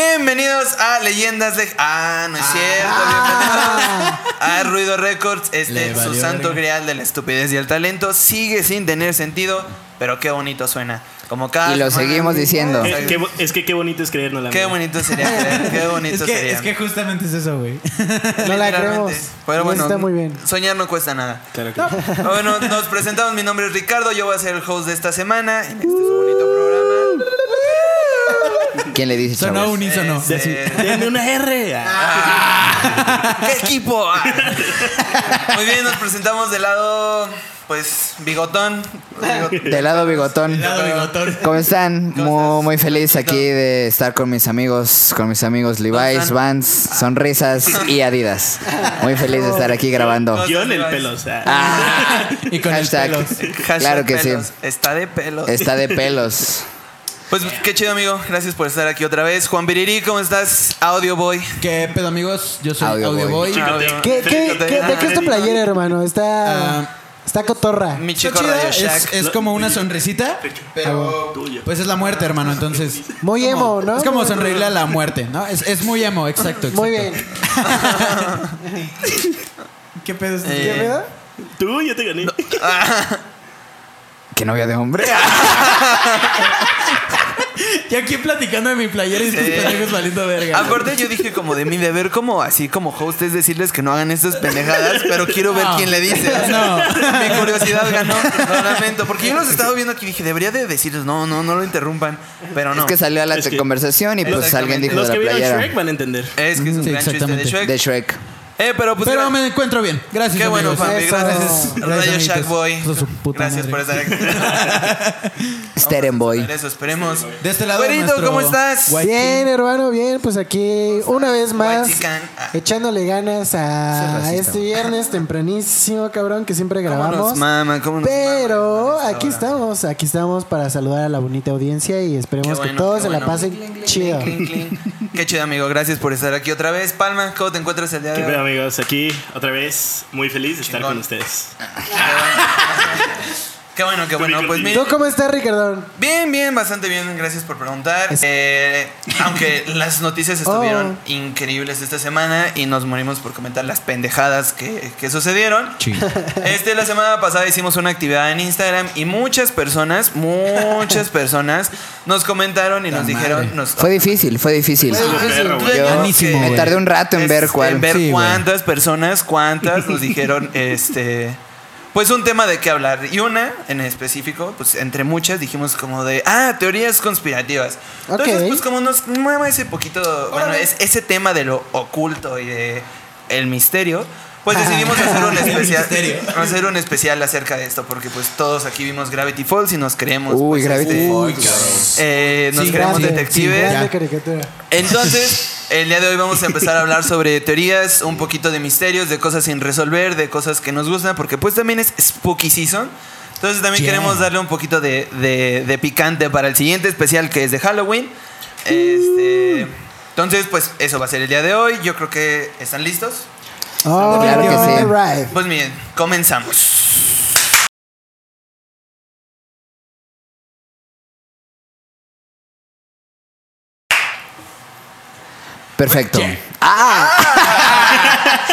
Bienvenidos a Leyendas de. Ah, no es cierto. Bienvenidos a Ruido Records. Este, su santo verga. grial de la estupidez y el talento. Sigue sin tener sentido, pero qué bonito suena. Como cada. Y lo semana. seguimos diciendo. Eh, qué es que qué bonito es creernos la Qué mía. bonito sería creer, Qué bonito Es que, sería. es que justamente es eso, güey. No la Literalmente. creemos. Pero bueno, está muy bien. soñar no cuesta nada. Claro que sí. Bueno, nos presentamos. Mi nombre es Ricardo. Yo voy a ser el host de esta semana en este su bonito programa. ¿Quién le dice Sonó chavos? unísono. Este, Denme una R. Ah. ¿Qué equipo? Muy bien, nos presentamos del lado, pues, bigotón. Del lado bigotón. Lado bigotón. ¿Cómo están? Muy, muy feliz aquí de estar con mis amigos, con mis amigos Levi's? Vans, Sonrisas y Adidas. Muy feliz de estar aquí grabando. Yo en el pelo, o sea. Ah, Y con el hashtag. pelos. Hashtag Claro que sí. pelos. Está de pelos. Está de pelos. Pues qué chido, amigo. Gracias por estar aquí otra vez. Juan Biriri, ¿cómo estás? Audio Boy. ¿Qué pedo, amigos? Yo soy Audio Audio, Boy. ¿Qué, qué, Fíjate. qué- ¿De qué es tu playera, hermano? Está. Ah. está cotorra. Mi Está chico chida, Radio es, Shack. es como una sonrisita, pero Tuyo. pues es la muerte, hermano. Entonces, Muy emo, ¿no? es como sonreírle a la muerte, ¿no? Es, es muy emo, exacto, exacto. Muy bien. ¿Qué pedo? es Eh, ¿Qué pedo? Tú, yo te gané. ¿Qué novia de hombre? Ya aquí platicando de mi playera y estos pendejos valiendo verga. Aparte yo dije como de mi deber como así como host es decirles que no hagan estas pendejadas, pero quiero ver No. quién le dice. No. Mi curiosidad ganó. Lo lamento. Porque yo los estaba viendo aquí y dije, debería de decirles, no, no, no lo interrumpan. Pero no. Es que salió a la Es que- conversación y pues alguien dijo Los de que la vieron playera. Shrek van a entender. Es que es un Sí, gran chiste de exactamente. Shrek. De Shrek. Eh, pero pues Pero me encuentro bien. Gracias, Qué bueno, amigos. Fabi. Eso. Gracias. Gracias, Radio amiguitos. Shack Boy. Hijo de su puta Gracias por madre. estar aquí. Steren Boy. Por eso esperemos. De este lado Güerito, nuestro ¿cómo estás? Bien, hermano, bien. Pues aquí, una vez más. Ah. echándole ganas a este viernes tempranísimo, cabrón, que siempre ¿Cómo nos grabamos. mama? ¿Cómo nos Pero mama? aquí estamos, aquí estamos para saludar a la bonita audiencia y esperemos bueno, que todos se la bueno. pasen chido. Qué chido, amigo. Gracias por estar aquí otra vez. Palma, ¿cómo te encuentras el día ¿Qué de hoy? Amigos? Aquí otra vez, muy feliz de estar Chingón. con ustedes. Qué bueno, qué bueno. Pues ¿Tú mira, cómo estás, Ricardo? bien, bien, bastante bien. Gracias por preguntar. Eh, aunque las noticias estuvieron Oh. increíbles esta semana y nos morimos por comentar las pendejadas que, que sucedieron. Sí. Este, la semana pasada hicimos una actividad en Instagram y muchas personas, muchas personas nos comentaron y nos madre. dijeron. Nos, Fue difícil, fue difícil. Fue difícil. Yo me tardé un rato en Es- ver cuál. En ver Sí, cuántas personas, cuántas nos dijeron, este. Pues un tema de qué hablar. Y una en específico, pues entre muchas dijimos como de, ah, teorías conspirativas. Entonces, pues como nos mueve ese poquito, bueno, es, ese tema de lo oculto y de el misterio, pues decidimos hacer un especial, hacer un especial acerca de esto, porque pues todos aquí vimos Gravity Falls y nos creemos. Uy, pues, Gravity este, Falls. eh, nos Sí, creemos Grande, detectives. sí. Entonces, el día de hoy vamos a empezar a hablar sobre teorías, un poquito de misterios, de cosas sin resolver, de cosas que nos gustan, porque pues también es spooky season. Entonces también Yeah. queremos darle un poquito de, de- de picante para el siguiente especial que es de Halloween. Este, entonces, pues eso va a ser el día de hoy. Yo creo que están listos. Oh, Claro que sí. Pues miren, comenzamos. Perfecto. ¿Qué? Ah,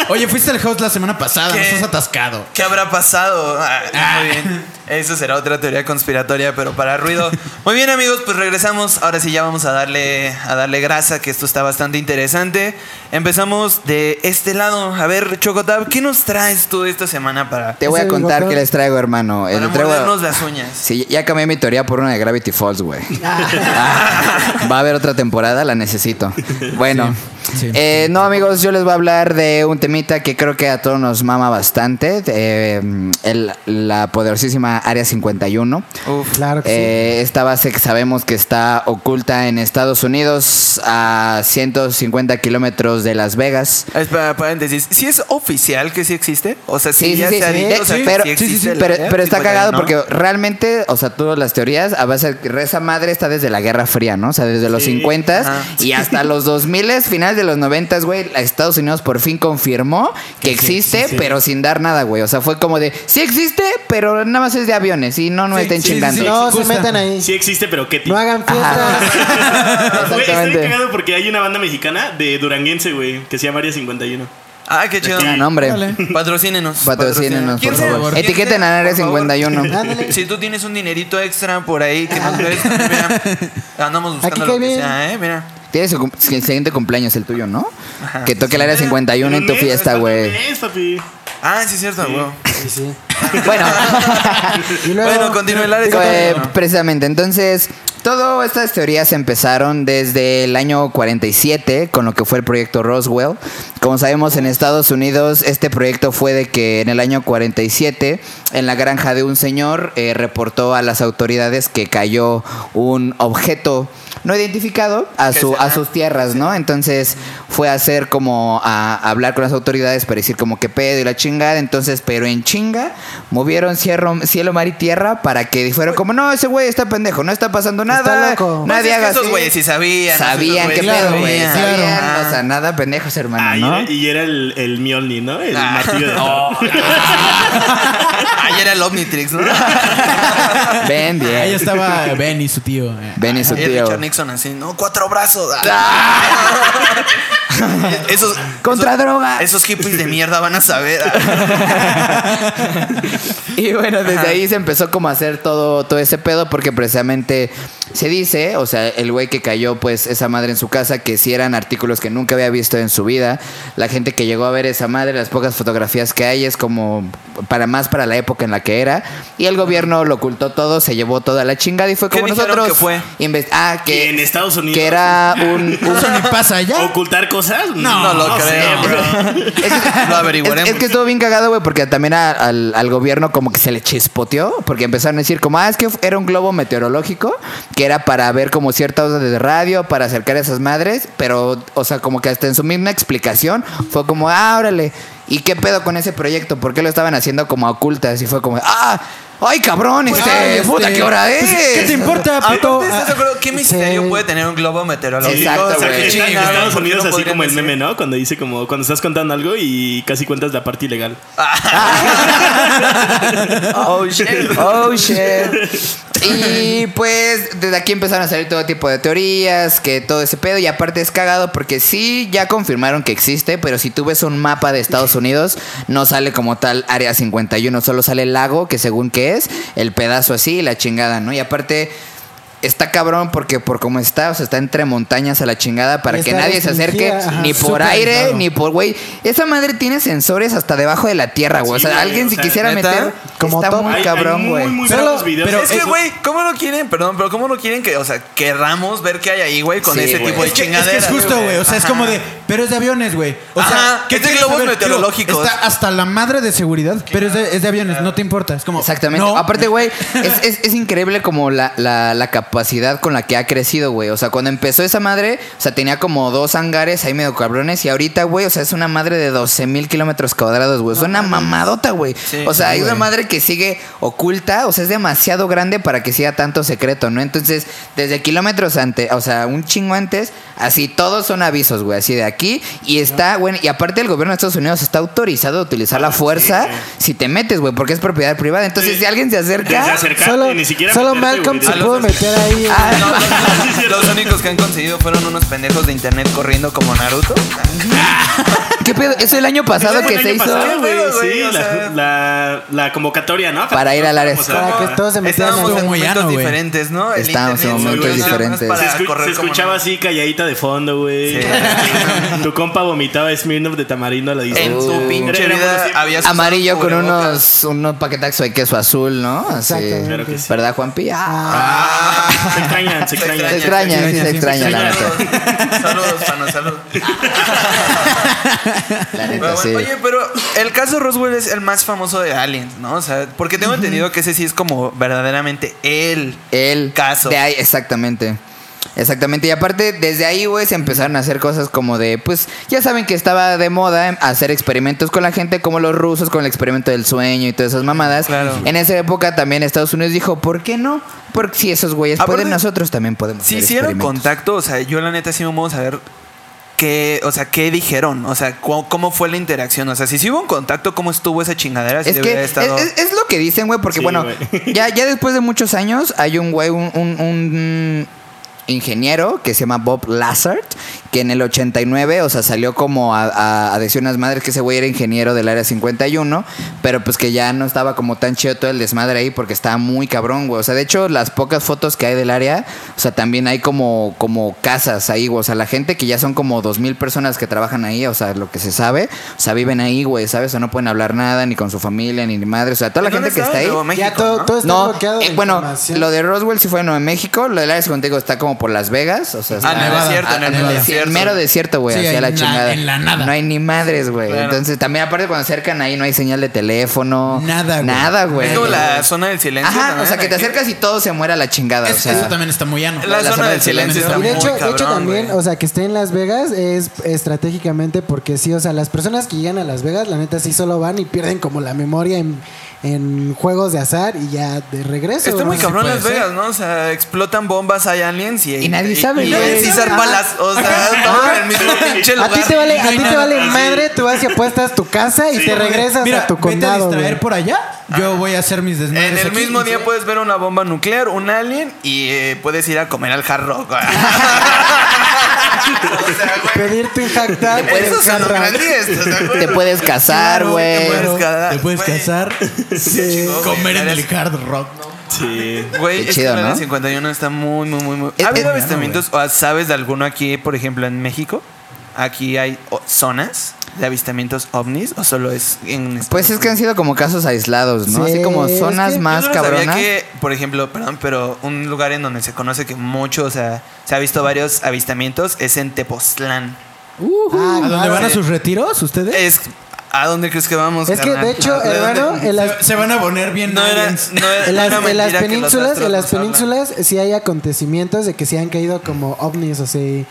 Oye, fuiste el host la semana pasada, no ¿Qué? estás atascado. ¿Qué habrá pasado? Ah, muy bien. Eso será otra teoría conspiratoria, pero para ruido. Muy bien, amigos, pues regresamos. Ahora sí ya vamos a darle a darle grasa, que esto está bastante interesante. Empezamos de este lado. A ver, Chocotab, ¿qué nos traes tú esta semana para, te voy a contar qué les traigo, hermano. Para traigo- mordernos las uñas? Sí, ya cambié mi teoría por una de Gravity Falls, güey. Ah, Va a haber otra temporada, la necesito. Bueno, sí. Eh, no, amigos, yo les voy a hablar de un temita que creo que a todos nos mama bastante. eh, el- la poderosísima Área 51. Uf. Claro que sí. Eh, esta base que sabemos que está oculta en Estados Unidos a 150 kilómetros de Las Vegas. Espera, paréntesis. ¿Sí es oficial que sí existe? O sea, sí, Sí, sí, ya sí, se ha sí, dicho, o sea, sí, pero, sí sí, sí, sí, pero, pero está 51, cagado ¿no? porque realmente, o sea, todas las teorías, a base esa madre está desde la Guerra Fría, ¿no? O sea, desde los Sí. 50 Ajá. y hasta los 2000, finales de de los noventas, güey, la Estados Unidos por fin confirmó que existe, pero sin dar nada, güey. O sea, fue como de, sí existe, pero nada más es de aviones y no, no estén sí, sí, chingando. sí. No se metan ahí. Sí existe, pero qué No hagan fiestas. Güey, Exactamente. cagado porque hay una banda mexicana de Duranguense, güey, que se llama Área 51. Ah, qué chido. No, hombre. Órale. Patrocínenos. Patrocínenos, ¿Quién por favor. ¿Quién Etiqueten a Área Por favor. 51. Ándale. Si tú tienes un dinerito extra por ahí que nos ves, mira, andamos buscando lo que sea, ¿eh? Mira. Tienes el siguiente cumpleaños, el tuyo, ¿no? Que toque el Área 51 en tu fiesta, güey. Ah, sí, es cierto, güey. Sí, sí. Bueno. Y luego, Bueno, continúe el área Eh, 51. precisamente, entonces, todas estas teorías empezaron desde el año 47 con lo que fue el proyecto Roswell. Como sabemos, en Estados Unidos este proyecto fue de que en el año 47, en la granja de un señor, eh, reportó a las autoridades que cayó un objeto no identificado a, su, a sus tierras, ¿no? Entonces fue a hacer como a, a hablar con las autoridades para decir como que pedo y la chingada. Entonces, pero en chinga, movieron cielo, cielo mar y tierra para que fueran como, no, ese güey está pendejo, no está pasando nada. Loco. Pues Nadie es que esos así". güeyes sí sabían. Sabían güeyes pedo, güey. sabían. Ah. o sea, nada pendejos, hermano, Ah, y ¿no? era- y era el, el Mjolnir, ¿no? El Ah. martillo de Oh. Ayer era el Omnitrix, ¿no? Ahí bien. estaba Ben y su tío. eh. Ven y su Y tío. Richard Nixon así, ¿no? Cuatro brazos. esos, Contra esos- droga. Esos hippies de mierda van a saber. Y bueno, desde ahí se empezó como a hacer todo, todo ese pedo porque precisamente se dice, o sea, el güey que cayó pues esa madre en su casa, que si eran artículos que nunca había visto en su vida. La gente que llegó a ver esa madre, las pocas fotografías que hay es como para más para la época en la que era. Y el gobierno lo ocultó todo, se llevó toda la chingada y fue ¿Qué como nosotros... que fue? Ah, que... En Estados Unidos. Que era un... un- Eso ni pasa allá. ¿Ocultar cosas? No lo sé, creo. bro. Es que, Lo averiguaremos. Es, es que estuvo bien cagado, güey, porque también a- al, al gobierno como que se le chispoteó, porque empezaron a decir como, ah, es que era un globo meteorológico, que era para ver como ciertas ondas de radio, para acercar a esas madres, pero, o sea, como que hasta en su misma explicación fue como, ah, ¿y qué pedo con ese proyecto? ¿Por qué lo estaban haciendo como ocultas? Y fue como, ah, ay, cabrón, este, Ay, este, puta, ¿qué hora es? pues, ¿Qué te importa, puto? Aparte, ¿estás de acuerdo? ¿Qué misterio Sí. puede tener un globo meteorológico? Exacto, O sea, que güey. está en Chingada, Estados ¿por qué Unidos no así podrían como el decir? meme, ¿no? Cuando dice como cuando estás contando algo y casi cuentas la parte ilegal. Oh, shit. Oh shit. Y pues desde aquí empezaron a salir todo tipo de teorías, que todo ese pedo. Y aparte es cagado porque sí ya confirmaron que existe, pero si tú ves un mapa de Estados Unidos, no sale como tal Área 51, solo sale el lago, que según que el pedazo así, la chingada, ¿no? Y aparte. Está cabrón porque por cómo está, o sea, está entre montañas a la chingada para que nadie se acerque ajá. ni por aire ni por güey. Esa madre tiene sensores hasta debajo de la tierra, güey. Sí, o sea, alguien o si quisiera ¿neta? meter Como está top. muy Hay- cabrón, güey. pero Es que, güey, ¿cómo no quieren, perdón, pero cómo no quieren que, o sea, querramos ver qué hay ahí, güey, con Sí, ese tipo de Es que, es chingaderas? que es justo, güey. O sea, es como de, pero es de aviones, güey. O sea, ¿qué es de globos meteorológicos. Está hasta la madre de seguridad, pero es de, es de aviones, no te importa. Es como. Exactamente. Aparte, güey, es, es- es increíble como la, la- la capacidad con la que ha crecido, güey. O sea, cuando empezó esa madre, o sea, tenía como dos hangares ahí medio cabrones. Y ahorita, güey, o sea, es una madre de 12 mil kilómetros cuadrados, güey. Es una mamadota, güey. Sí, o sea, hay sí, una güey. madre que sigue oculta. O sea, es demasiado grande para que siga tanto secreto, ¿no? Entonces, desde kilómetros antes, o sea, un chingo antes, así todos son avisos, güey. Así de aquí. Y está, güey. Y aparte, el gobierno de Estados Unidos está autorizado a utilizar la fuerza si te metes, güey, porque es propiedad privada. Entonces, Sí. si alguien se Desde acerca. acercarte, Solo, ni siquiera solo meterte, Malcolm se pudo meter ahí. No, los únicos que han conseguido fueron unos pendejos de internet corriendo como Naruto. ¿Qué pedo? Eso el año pasado que se hizo. pasado, sí, o la, sea- la, la convocatoria, ¿no? Para ir al área. Vamos a- Para que todos se metieran en muy momentos llano, diferentes, ¿no? Estábamos en momentos diferentes. Se, escu- escuchaba así calladita de fondo, güey. Sí. tu compa vomitaba Smirnoff de tamarindo a la distancia. En tu pinche vida buenos tiempos. había Amarillo con unos, unos paquetazos de queso azul, ¿no? Así. Claro que sí. ¿Verdad, Juanpi? Ah, Ah. Se extrañan, se Se extrañan. se extraña, sí, se extraña, la neta. Saludos, saludos, Pano, saludos. La Pero neta, bueno, sí. Oye, pero el caso Roswell es el más famoso de Aliens, ¿no? O sea, porque tengo entendido que ese sí es como verdaderamente el El caso. De ahí, exactamente. Exactamente. Y aparte, desde ahí, güey, se empezaron a hacer cosas como de, pues, ya saben que estaba de moda hacer experimentos con la gente, como los rusos con el experimento del sueño y todas esas mamadas. Claro. En esa época también Estados Unidos dijo, ¿por qué no? Porque si esos güeyes Aparte, pueden, nosotros también podemos Si hacer hicieron contacto, o sea, yo la neta sí me vamos a ver ¿qué, o sea, ¿qué dijeron? O sea, ¿cómo, cómo fue la interacción? O sea, si sí hubo un contacto, ¿cómo estuvo esa chingadera? Si Es que es, estado- es- es lo que dicen, güey, porque Sí, bueno, ya, ya después de muchos años hay un güey, un, un- un ingeniero que se llama Bob Lazard, que en el 89, o sea, salió como a, a- a decir unas madres que ese güey era ingeniero del área 51, pero pues que ya no estaba como tan chido todo el desmadre ahí porque estaba muy cabrón, güey. O sea, de hecho, las pocas fotos que hay del área, o sea, también hay como, como casas ahí, güey. O sea, la gente que ya son como 2.000 personas que trabajan ahí, o sea, lo que se sabe, o sea, viven ahí, güey, ¿sabes? O sea, no pueden hablar nada, ni con su familia, ni ni madre. O sea, toda la ¿En dónde gente que está ahí. México, ya todo, ¿no? todo está No, bloqueado. eh, bueno, lo de Roswell sí fue en Nuevo México, lo del área 51 está como por Las Vegas, o sea, está- Ah, en el Nevada. desierto, en el Ah, mero sí, desierto. en mero desierto, güey, Sí, hacia en la chingada. en la nada. No hay ni madres, güey. Claro. Entonces, también aparte cuando se acercan ahí no hay señal de teléfono. Nada, güey. Nada, güey. Es como la zona del silencio. Ajá, o sea, que te acercas y todo se muere a la chingada, o Es- sea. eso también está muy llano. La, la zona zona del silencio silencio. está Y muy de hecho, de cabrón, hecho también, o sea, que esté en Las Vegas es estratégicamente porque sí, o sea, las personas que llegan a Las Vegas, la neta sí solo van y pierden como la memoria en, en juegos de azar y ya de regreso. Está muy ¿no? cabrón Las. Vegas, ¿no? O sea, explotan bombas, hay aliens y... Y nadie sabe, Y, y César Ajá. Palas, o sea, todo en el mismo pinche A ti lugar. te vale, No a ti te vale madre, tú vas y apuestas tu casa y te regresas Mira, a tu vete a condado. distraer güey. por allá. Yo voy a hacer mis desmadres En el aquí. mismo día puedes ver una bomba nuclear, un alien y eh, puedes ir a comer al hard rock. o sea. Pedirte un o sea, güey. Te puedes casar, güey. te puedes casar. Te puedes Sí. comer en el hard rock. Sí. Güey, es chido, ¿no? 51 está muy, muy, muy, muy. ¿Ha habido avistamientos? ¿O sabes de alguno aquí, por ejemplo, en México? Aquí hay zonas de avistamientos ovnis o solo es en Pues es que han sido como casos aislados, ¿no? Sí, Así como es zonas que- más Yo no sabía cabronas. que, por ejemplo, perdón, pero un lugar en donde se conoce que mucho, o sea, se ha visto varios avistamientos es en Tepoztlán. Ah, ¿A dónde van a sus retiros ustedes? Es ¿A dónde crees que vamos? Es que, carnal? de hecho, ¿A hermano, las, Se, van a poner bien no era, no era- en no las, era en las que penínsulas, en las penínsulas sí hay acontecimientos de que se han caído como ovnis, o sea,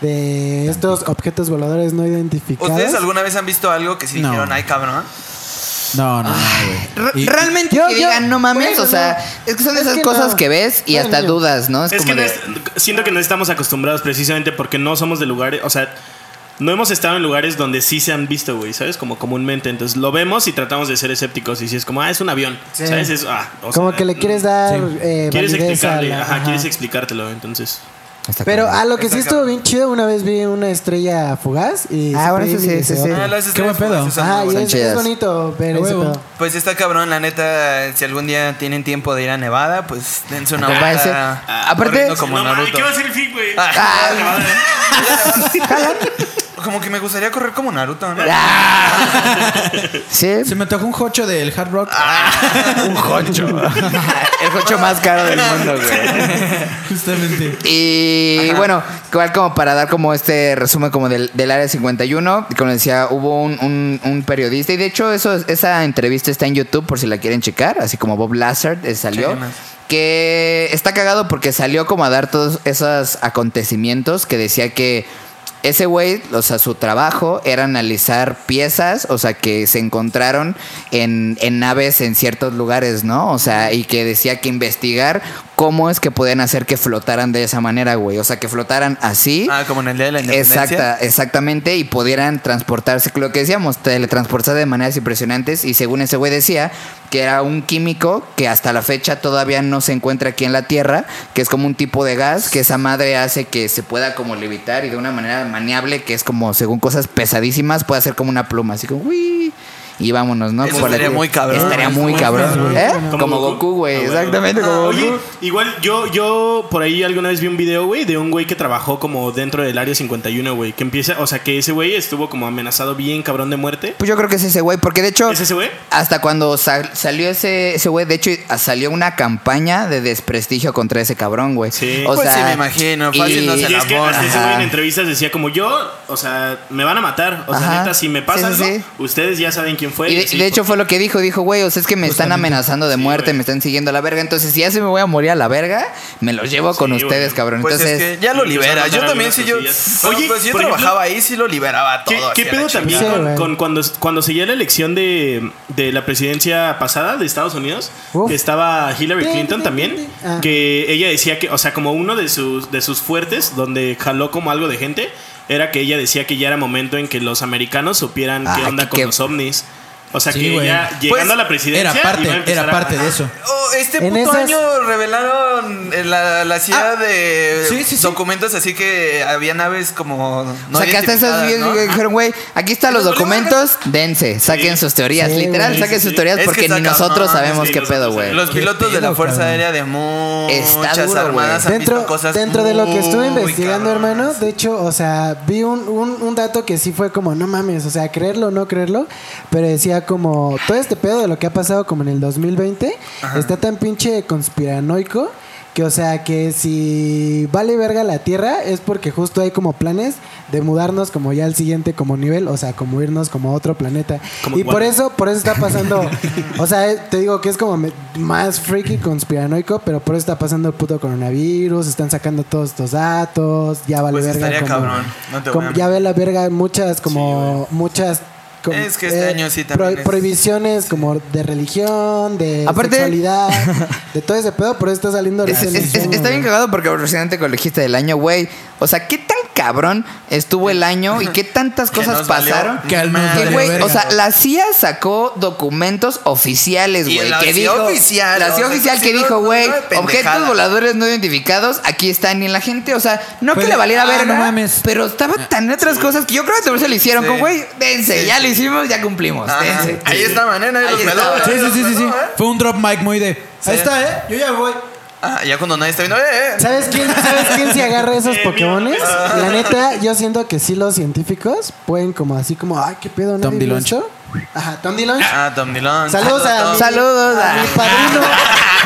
de estos objetos voladores no identificados. ¿Ustedes alguna vez han visto algo que sí No. dijeron, ay cabrón? No, no, no, güey. Re- Y- Realmente Yo- que yo- digan, no mames, bueno, o sea, no. es que son Es esas que cosas no. que ves y hasta dudas, ¿no? Es, Es como que no de- es- siento que no estamos acostumbrados precisamente porque no somos de lugares, o sea, no hemos estado en lugares donde sí se han visto, güey, ¿sabes? Como comúnmente. Entonces lo vemos y tratamos de ser escépticos. Y si es como, ah, es un avión, Sí. ¿sabes? Es, ah, o Como sea, que le quieres dar Sí. eh, Quieres validez a explicarle, la- ajá, ajá. quieres explicártelo, entonces. Está Pero cabrón. a lo que sí estuvo cabrón. bien chido, una vez vi una estrella fugaz y... Ah, bueno, eso sí, sí, sí. Ah, las Qué buen pedo. son muy y buenas. es, chidas. es bonito ver A ese huevo. pedo. Pues está cabrón, la neta, si algún día tienen tiempo de ir a Nevada, pues dense una vuelta. Ah, aparte- corriendo como no, mames, Naruto. ¿qué va a ser el fin, güey? Ah. Ah, Como que me gustaría correr como Naruto, ¿no? sí, Se me tocó un jocho del hard rock. un jocho. el jocho más caro del mundo, güey. Justamente. Y bueno, igual como para dar como este resumen como del, del área 51, como decía, hubo un, un- un periodista y de hecho eso, esa entrevista está en YouTube por si la quieren checar, así como Bob Lazard eh, salió. Que está cagado porque salió como a dar todos esos acontecimientos que decía que ese güey, o sea, su trabajo era analizar piezas, o sea, que se encontraron en, en naves en ciertos lugares, ¿no? O sea, y que decía que investigar cómo es que podían hacer que flotaran de esa manera, güey. O sea, que flotaran así. Ah, como en el día de la independencia. Exacta, exactamente, y pudieran transportarse, lo que decíamos, teletransportarse de maneras impresionantes. Y según ese güey decía, que era un químico que hasta la fecha todavía no se encuentra aquí en la Tierra, que es como un tipo de gas que esa madre hace que se pueda como levitar y de una manera maniable, que es como, según cosas pesadísimas, puede hacer como una pluma, así como, uy. Y vámonos, ¿no? Eso estaría muy cabrón. Estaría muy cabrón. ¿Eh? Como Como Goku. Güey. Exactamente, como Goku. Oye, igual yo, yo por ahí alguna vez vi un video, güey, de un güey que trabajó como dentro del área 51, güey. Que empieza, o sea, que ese güey estuvo como amenazado bien cabrón de muerte. Pues yo creo que es ese güey, porque de hecho... ¿Es ese güey? Hasta cuando sal- salió ese ese güey, de hecho salió una campaña de desprestigio contra ese cabrón, güey. Sí. O Pues sea, sí, me imagino, fácil no se Y la es que hasta ese güey en entrevistas decía como yo, o sea, me van a matar. O sea, Ajá. neta, si me pasa Sí, sí, algo, sí. ustedes ya saben quién fue. Y de, hecho pues, fue lo que dijo, dijo, güey, o sea, es que me están Justamente. amenazando de Sí, muerte, güey. me están siguiendo a la verga, entonces si ya se me voy a morir a la verga, me los llevo con ustedes, cabrón. Pues entonces, es que ya lo a libera. Yo también, si yo. Oye, pues si yo ejemplo, trabajaba ahí, sí lo liberaba ¿Qué, todo. qué a pedo también con, cuando, cuando seguía la elección de, de la presidencia pasada de Estados Unidos? Uf. Que estaba Hillary Clinton también. Ah. Que ella decía que, o sea, como uno de sus, de sus fuertes, donde jaló como algo de gente, era que ella decía que ya era momento en que los americanos supieran qué Ah, onda que- con que- los ovnis. O sea, Sí, que güey. ya llegando Pues, a la presidencia. Era parte, era a- parte de eso. Oh, este En puto esas- año revelaron en la, la CIA Ah, de sí, sí, sí. documentos así que había naves como no Sacaste esas identificadas, videos ¿no? y dijeron, güey, aquí están los documentos, dense, saquen sus teorías. Sí, Literal, saquen Sí, sus teorías Es que porque ni nosotros sabemos qué pedo, güey. Los ¿Qué pilotos de la Fuerza? Aérea de muchas armadas han Dentro, visto cosas dentro de lo que estuve investigando, hermano, de hecho, o sea, vi un, un, un dato que sí fue como, no mames, o sea, creerlo o no creerlo, pero decía como, todo este pedo de lo que ha pasado como en el 2020 está tan pinche conspiranoico que, o sea, que si vale verga la Tierra es porque justo hay como planes de mudarnos como ya al siguiente como nivel, o sea, como irnos como a otro planeta. Como y por eso, por eso está pasando, o sea, eh, te digo que es como más freaky conspiranoico, pero por eso está pasando el puto coronavirus, están sacando todos estos datos, ya vale Pues verga como, cabrón, no como- ya ve la verga muchas como muchas como, Es que este año sí también pro- es- prohibiciones como de religión, de Aparte- sexualidad, de todo ese pedo, por eso está saliendo Es- está bien cagado porque presidente colegista del año, güey. O sea, ¿qué tan cabrón estuvo el año y qué tantas cosas nos valió pasaron? Que al nos Que, valió güey, verga. o sea, la CIA sacó documentos oficiales, Y güey. la que CIA dijo, oficial, La o CIA sea, oficial sí, que no- dijo, no- güey, no de objetos voladores no identificados, aquí están. Y la gente, o sea, no Pues, que le valiera ah, verga, no mames. pero estaba tan en otras cosas que yo creo que también se le hicieron. Sí. Como, güey, dense, ya lo hicimos, ya cumplimos. Ajá. Dense. Ahí está manera, ahí Ahí los está. peló, Sí, ahí sí, los sí, sí, ¿eh? Fue un drop mic muy de. Sí. Ahí está, ¿eh? Yo ya voy. Ah, ya cuando nadie está viendo, eh, eh. ¿Sabes quién, ¿Sabes quién se agarra esos Pokémones? mira, La neta, yo siento que sí los científicos pueden como así como, ay, qué pedo, Tom DeLonge. eso?". Ajá, Tom DeLonge. Ah, Tom Dillon. Saludos a, Tom. mi- Saludos a a- mi padrino,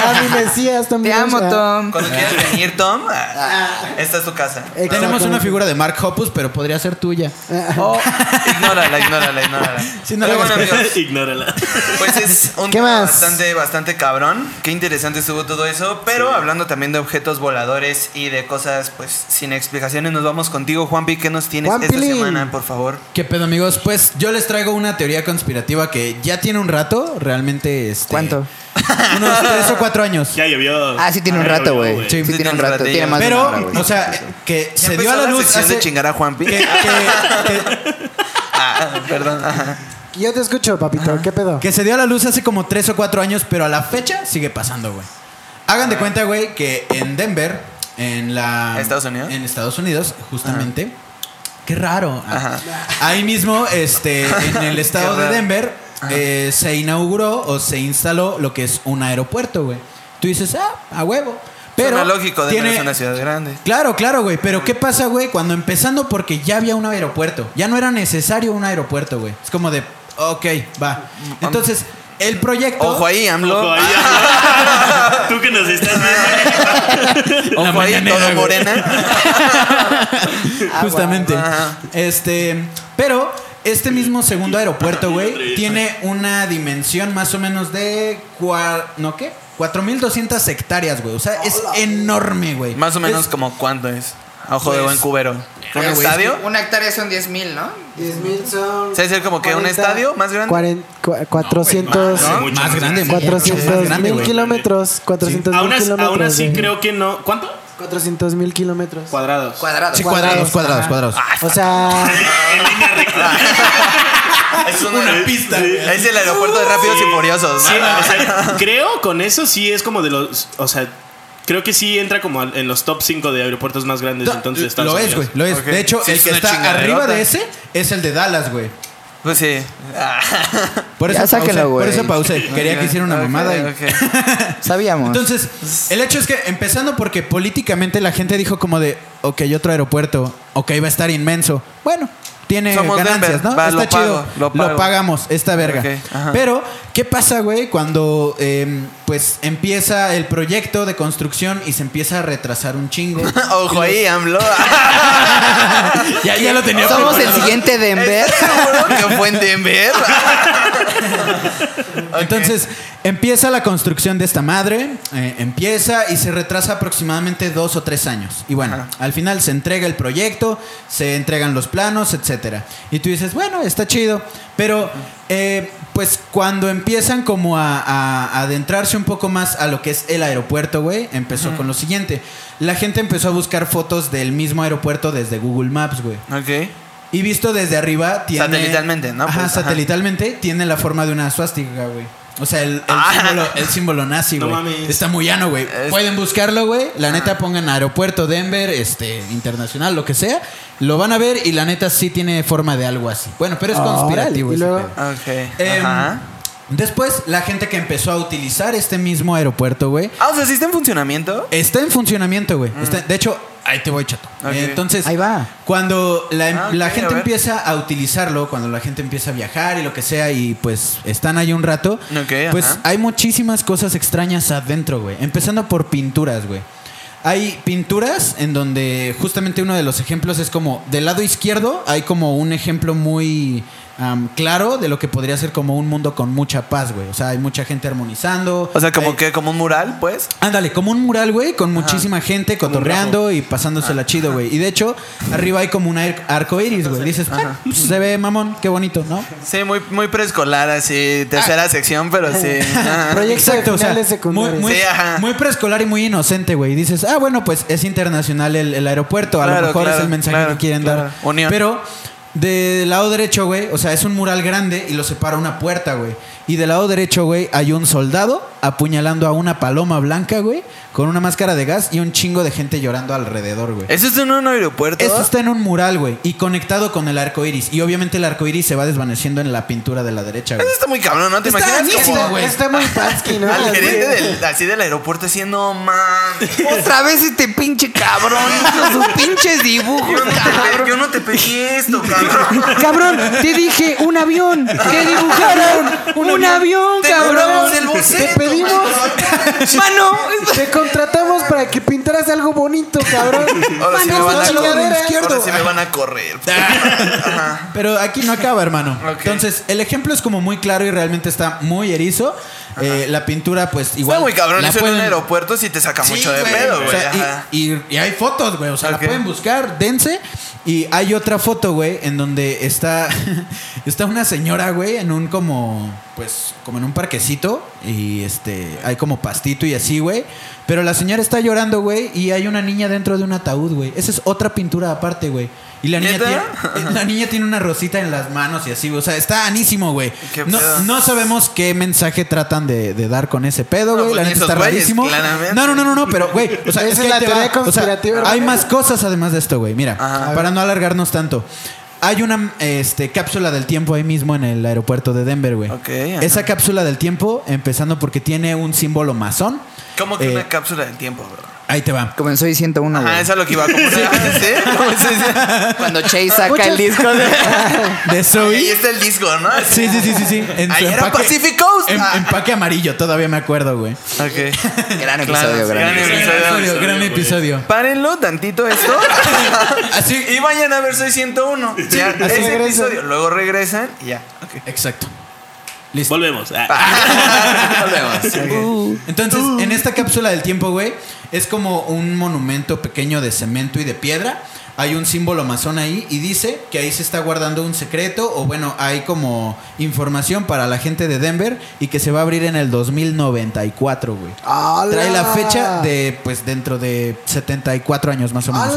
a mi mesías, Tom Te DeLonge. amo, Ah, Tom. Cuando quieras venir, Tom, ah, esta es tu casa. Tenemos una figura de Mark Hoppus, pero podría ser tuya. Oh, Ignórala, ignórala, ignórala. Sí, no Pero la bueno, hagas amigos, Ignórala. pues es un ¿Qué tema más? bastante, bastante cabrón. Qué interesante estuvo todo eso. Pero hablando también de objetos voladores y de cosas, pues, sin explicaciones, nos vamos contigo, Juanpi. ¿Qué nos tienes esta semana, por favor? ¿Qué pedo, amigos? Pues yo les traigo una teoría conspirativa que ya tiene un rato, realmente. Este, ¿Cuánto? Unos tres o cuatro años. Ya llovió. Ah, sí tiene un ya rato, güey. Sí. Sí, tiene un rato. Tiene más de Pero, una hora, güey. o sea, que ¿Ya se dio a la luz hace... de chingar a Juanpi? que- que- que- Ah, perdón. ajá. Yo te escucho, papito, ¿qué pedo? Que se dio a la luz hace como tres o cuatro años, pero a la fecha sigue pasando, güey. Hagan de cuenta, güey, que en Denver, en la... ¿Estados Unidos? En Estados Unidos, justamente. Qué raro. Ajá. Ahí mismo, este, en el estado de. Denver, eh, se inauguró o se instaló lo que es un aeropuerto, güey. Tú dices, ah, a huevo. Pero Suena lógico, Denver tiene- es una ciudad grande. Claro, claro, güey. Pero ¿qué pasa, güey? Cuando empezando porque ya había un aeropuerto. Ya no era necesario un aeropuerto, güey. Es como de, ok, va. Entonces, el proyecto... Ojo ahí, AMLO. Ojo ahí, Tú que nos estás viendo. Ojo ahí, todo güey. morena. Justamente. Ajá. Este, pero este mismo segundo aeropuerto, güey, tiene una dimensión más o menos de cua- ¿no qué? 4200 hectáreas, güey. O sea, es enorme, güey. Más o menos Es- como cuánto es. A Ojo de Pues, buen cubero. ¿Un güey, es estadio? Una hectárea son 10 mil, ¿no? 10 mil son. ¿Se dice como que un estadio más grande? cuaren- cua- 400. No, Mucho más más grande, grande. mucho más 400 grande, mil kilómetros. 400 Aún mil kilómetros. aún así creo que no. ¿Cuánto? 400 mil kilómetros. Cuadrados. Cuadrados. Sí, cuadrados, Cuadrados, cuadrados. O sea, Es una, pista, Sí. Es el aeropuerto de Rápidos y Furiosos. Sí, o sea, creo con eso sí es como de los. O sea, creo que sí entra como en los top 5 de aeropuertos más grandes entonces Estados lo es, güey, lo es. De hecho, Sí, el es que está arriba de ese es el de Dallas, güey. Pues sí. Por eso pausé, por eso pausé. Quería que hiciera una Ok, mamada y. Sabíamos. Entonces, el hecho es que empezando porque políticamente la gente dijo como de, ok, otro aeropuerto, ok, va a estar inmenso. Bueno, tiene Somos ganancias, Denver, ¿no? va, Está lo chido. pago, lo pago. pagamos, esta verga. Ok, ajá. Pero, ¿qué pasa, güey, cuando eh, pues empieza el proyecto de construcción y se empieza a retrasar un chingo? Ojo ahí, AMLO. ya, ya lo tenía Somos el siguiente Denver. ¿Estás seguro que fue en Denver? Entonces, empieza la construcción de esta madre, eh, empieza y se retrasa aproximadamente dos o tres años. Y bueno, Ajá. al final se entrega el proyecto, se entregan los planos, etcétera. Y tú dices, bueno, está chido, pero Eh, pues cuando empiezan como a, a- a adentrarse un poco más a lo que es el aeropuerto, güey, empezó con lo siguiente. La gente empezó a buscar fotos del mismo aeropuerto desde Google Maps, güey. Ok. Y visto desde arriba tiene... Satelitalmente, ¿no? Ajá, Pues, ajá. satelitalmente tiene la forma de una suástica, güey. O sea, el, el Ah. símbolo, el símbolo nazi, güey. Está muy llano, güey. Es- Pueden buscarlo, güey. La neta pongan aeropuerto Denver, este, internacional, lo que sea. Lo van a ver y la neta sí tiene forma de algo así. Bueno, pero es Órale, conspirativo. ese luego-. Em, Ajá. Después, la gente que empezó a utilizar este mismo aeropuerto, güey, Ah, o sea, ¿sí está en funcionamiento? está en funcionamiento, güey. Está- De hecho, ahí te voy, chato. Entonces, Ahí va. cuando la, Ah, ok, la a gente empieza a utilizarlo, cuando la gente empieza a viajar y lo que sea, y pues están ahí un rato, pues ajá. hay muchísimas cosas extrañas adentro, güey. Empezando por pinturas, güey. Hay pinturas en donde justamente uno de los ejemplos es como del lado izquierdo hay como un ejemplo muy claro de lo que podría ser como un mundo con mucha paz, güey. O sea, hay mucha gente armonizando. O sea, como hay- que como un mural, pues. Ándale, como un mural, güey, con muchísima gente cotorreando y pasándosela chido, güey. Y de hecho, arriba hay como un ar- arco iris, güey. Dices, "Ah, pues, se ve mamón, qué bonito, ¿no? Sí, muy, muy preescolar, así, tercera sección, pero sí. Ajá. Proyecto Exacto, de o sea, muy, secundarios. muy, Sí, ajá. muy preescolar y muy inocente, güey. Dices, ah, bueno, pues es internacional el, el aeropuerto, a Claro, lo mejor claro, es el mensaje claro, que quieren claro. dar. Unión. Pero del lado derecho, güey, o sea, es un mural grande y lo separa una puerta, güey. Y del lado derecho, güey, hay un soldado apuñalando a una paloma blanca, güey, con una máscara de gas y un chingo de gente llorando alrededor, güey. ¿Eso es en un aeropuerto? Eso está en un mural, güey, y conectado con el arco iris. Y obviamente el arco iris se va desvaneciendo en la pintura de la derecha, güey. Eso está muy cabrón, ¿no? ¿Te Está imaginas como güey. Está muy Patsky, ¿no? al Así. gerente del, así del aeropuerto diciendo, man, Otra vez este pinche cabrón hizo sus pinches dibujos, yo no, te, cabrón. yo no te pedí esto, cabrón. Cabrón, te dije un avión. Que dibujaron un avión, Te cabrón. el boceto. Te pedimos, Mano. te contratamos para que pintaras algo bonito, cabrón. Ahora sí me Mano, van a chingadera. correr. Ahora sí me van a correr. Pero aquí no acaba, hermano. Entonces, el ejemplo es como muy claro y realmente está muy erizo. Eh, la pintura, pues igual. Está muy cabrón la eso en un aeropuerto sí te saca Sí, mucho de güey. pedo, O güey. sea, y, y- y hay fotos, güey. O sea, la pueden buscar, dense. Y hay otra foto, güey, en donde está, está una señora, güey, en un como, pues, como en un parquecito. Y este, hay como pastito y así, güey. Pero la señora está llorando, güey, y hay una niña dentro de un ataúd, güey. Esa es otra pintura aparte, güey. Y la niña, tiene, la niña tiene una rosita en las manos y así. O sea, está anísimo, güey. ¿Qué No, no sabemos qué mensaje tratan de, de dar con ese pedo, No, güey. pues la ni neta está rarísimo. claramente. No, no, no, no, no, pero, güey. O sea, es es que la teoría va. O sea, hay más cosas además de esto, güey. Mira, Ajá. para no alargarnos tanto. Hay una este, cápsula del tiempo ahí mismo en el aeropuerto de Denver, güey. Ok, ajá. Esa cápsula del tiempo, empezando porque tiene un símbolo masón. Como que Eh, una cápsula del tiempo, bro. Ahí te va. Comenzó y 101, Ah, güey. eso es lo que iba a ¿Sí? Cuando Chase saca Muchas- el disco de... De Ahí Zoe. está el disco, ¿no? Sí, sí, sí, sí, sí. En Ahí era Pacific Coast. en- empaque amarillo, todavía me acuerdo, güey. Ok. Gran episodio, gran gran episodio. episodio. gran episodio. Párenlo tantito esto. Así. y vayan a ver Soy 101. Ya, ese episodio. Luego regresan y ya. Ok. Exacto. Listo. Volvemos. Ah. Uh. Entonces, en esta cápsula del tiempo, güey, es como un monumento pequeño de cemento y de piedra. Hay un símbolo masón ahí y dice que ahí se está guardando un secreto o bueno, hay como información para la gente de Denver y que se va a abrir en el 2094, güey. ¡Hala! Trae la fecha de, pues, dentro de 74 años más o menos.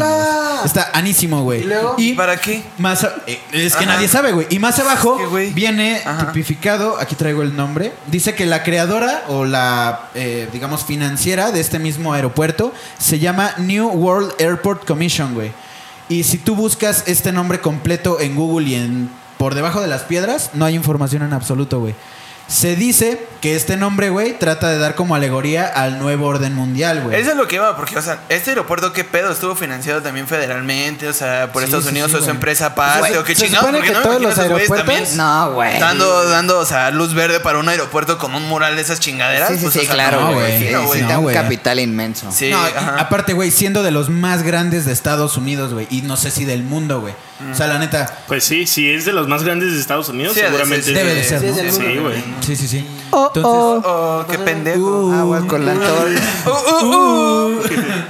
Está anísimo, güey. ¿Y luego? Y ¿Para qué? más a- eh, es que Ajá. nadie sabe, güey. Y más abajo Es que, viene Ajá. tipificado, aquí traigo el nombre, dice que la creadora o la, eh, digamos, financiera de este mismo aeropuerto se llama New World Airport Commission, güey. Y si tú buscas este nombre completo en Google y en por debajo de las piedras, no hay información en absoluto, güey. Se dice que este nombre, güey, trata de dar como alegoría al nuevo orden mundial, güey. Eso es lo que iba, porque, o sea, este aeropuerto, ¿qué pedo? Estuvo financiado también federalmente, o sea, por Sí, Estados sí, Unidos sí, o su empresa aparte, o qué se chingados, supone porque que no me todos imagino los aeropuertos- también No, güey. Dando, dando, o sea, luz verde para un aeropuerto con un mural de esas chingaderas. Sí, sí, pues, sí, o sea, claro, güey. no, No, un capital inmenso. Sí, No, aparte, güey, siendo de los más grandes de Estados Unidos, güey, y no sé si del mundo, güey. O sea, la neta, Pues sí, si es de los más grandes de Estados Unidos, seguramente debe de ser, Sí, güey. Sí, sí, sí. Oh, Entonces, Oh, qué pendejo. Uh, Agua con la tol. Uh, uh, uh.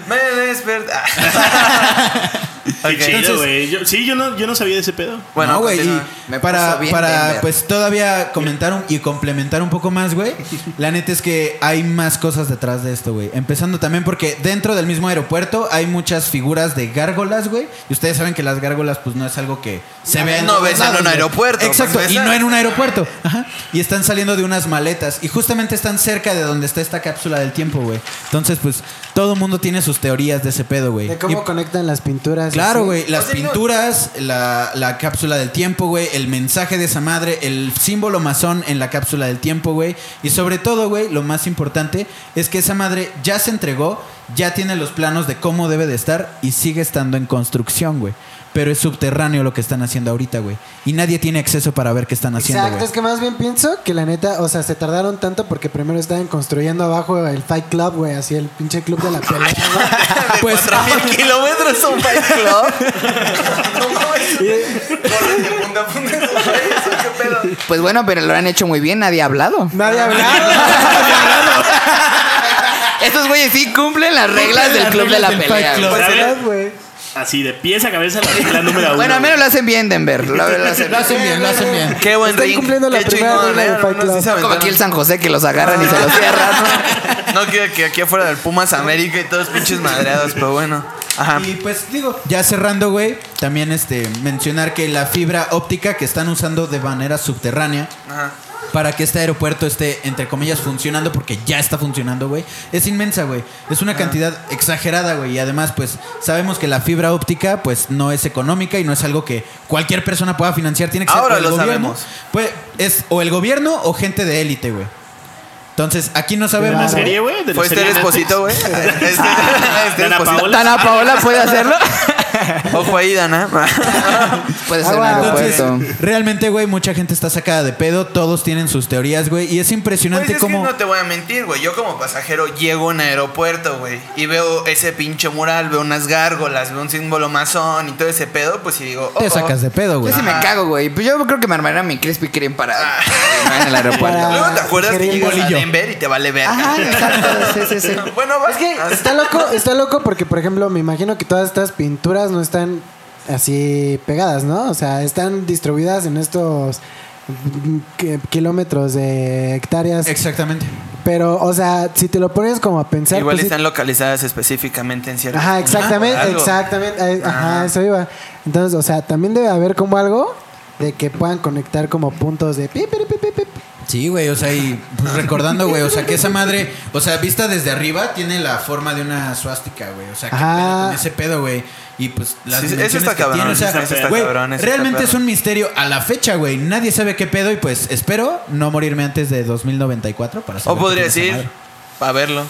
Me desperta. Qué chido, güey. Yo- Sí, yo no, yo no sabía de ese pedo. Bueno, no, güey, continúa. y Me para, puso bien para Denver. pues todavía comentar un- y complementar un poco más, güey. La neta es que hay más cosas detrás de esto, güey. Empezando también porque dentro del mismo aeropuerto hay muchas figuras de gárgolas, güey. Y ustedes saben que las gárgolas, pues no es algo que se ve No todos ves en lados, un güey. aeropuerto, Exacto, pues, y no en un aeropuerto. Ajá. Y están saliendo de unas maletas. Y justamente están cerca de donde está esta cápsula del tiempo, güey. Entonces, pues, todo mundo tiene sus teorías de ese pedo, güey. De cómo Y- conectan las pinturas. Claro, güey. Las no- pinturas, la, la cápsula del tiempo, güey. El mensaje de esa madre, el símbolo masón en la cápsula del tiempo, güey. Y sobre todo, güey, lo más importante es que esa madre ya se entregó, ya tiene los planos de cómo debe de estar y sigue estando en construcción, güey. Pero es subterráneo lo que están haciendo ahorita, güey. Y nadie tiene acceso para ver qué están haciendo, Exacto, güey. es que más bien pienso que la neta, o sea, se tardaron tanto porque primero estaban construyendo abajo el Fight Club, güey, así el pinche club de la pelea. ¿no? Pues- 4000 kilómetros un Fight Club. no mames. Corren de punta a punta esos güeyes, ¿o ¿Qué pedo? Pues bueno, pero lo han hecho muy bien, nadie ha hablado. Nadie hablaba. Estos güeyes sí cumplen las reglas del las club de la pelea. Así, de pies a cabeza, la número uno. Bueno, al menos lo hacen bien, Denver. Lo, lo hacen- Lo hacen bien, lo hacen bien. Qué buen Están ring. cumpliendo la Qué primera chingón, regla ¿eh? del Fight Algunos sí Club. se Como aquí el San José que los agarran y se los cierran. ¿no? Que, que aquí afuera del Pumas América y todos pinches madreados, pero bueno. Ajá. Y pues digo, ya cerrando, güey, también este mencionar que la fibra óptica que están usando de manera subterránea Ajá. Para que este aeropuerto esté, entre comillas, funcionando, porque ya está funcionando, güey, es inmensa, güey. Es una cantidad exagerada, güey. Y además, pues, sabemos que la fibra óptica, pues, no es económica y no es algo que cualquier persona pueda financiar. Tiene que ser Ahora el lo gobierno. sabemos. Pues, es o el gobierno o gente de élite, güey. Entonces, aquí no ¿De sabemos. la Claro. serie, güey? ¿De la Fue este serie Esposito, güey. Este, este Dana Esposito. Paola. Dana Paola puede hacerlo. Ojo ahí, Dana. Puede ser. Entonces, realmente, güey, mucha gente está sacada de pedo, todos tienen sus teorías, güey, y es impresionante Pues es cómo... que no te voy a mentir, güey. Yo como pasajero llego a un aeropuerto, güey. Y veo ese pinche mural, veo unas gárgolas, veo un símbolo masón y todo ese pedo, pues y digo... Te sacas de pedo, Yo güey. sí me cago, güey. Pues yo creo que me armaría mi Krispy Kreme para no, en el aeropuerto. Para- Luego te acuerdas que llegas a bolillo. Denver y te vale ver. Ajá, exacto. Sí, sí, sí. Bueno. Es que está loco, está loco porque, por ejemplo, me imagino que todas estas pinturas no están así pegadas, ¿no? O sea, están distribuidas en estos ki- kilómetros de hectáreas. Exactamente. Pero, o sea, si te lo pones como a pensar... Igual pues están localizadas específicamente en ciertos Ajá, exactamente, exactamente. Ajá, eso iba. Entonces, o sea, también debe haber como algo de que puedan conectar como puntos de pi, pi, pi, pi, pi. Sí, güey, o sea, y pues, recordando, güey, o sea, que esa madre, o sea, vista desde arriba, tiene la forma de una suástica, güey. O sea, Ajá. con ese pedo, güey. Y pues las Sí, eso dimensiones está que cabrón, tiene, o sea, está cabrón, realmente es un misterio a la fecha, güey. Nadie sabe qué pedo y pues espero no morirme antes de 2094 para saber O podría decir, madre. a verlo.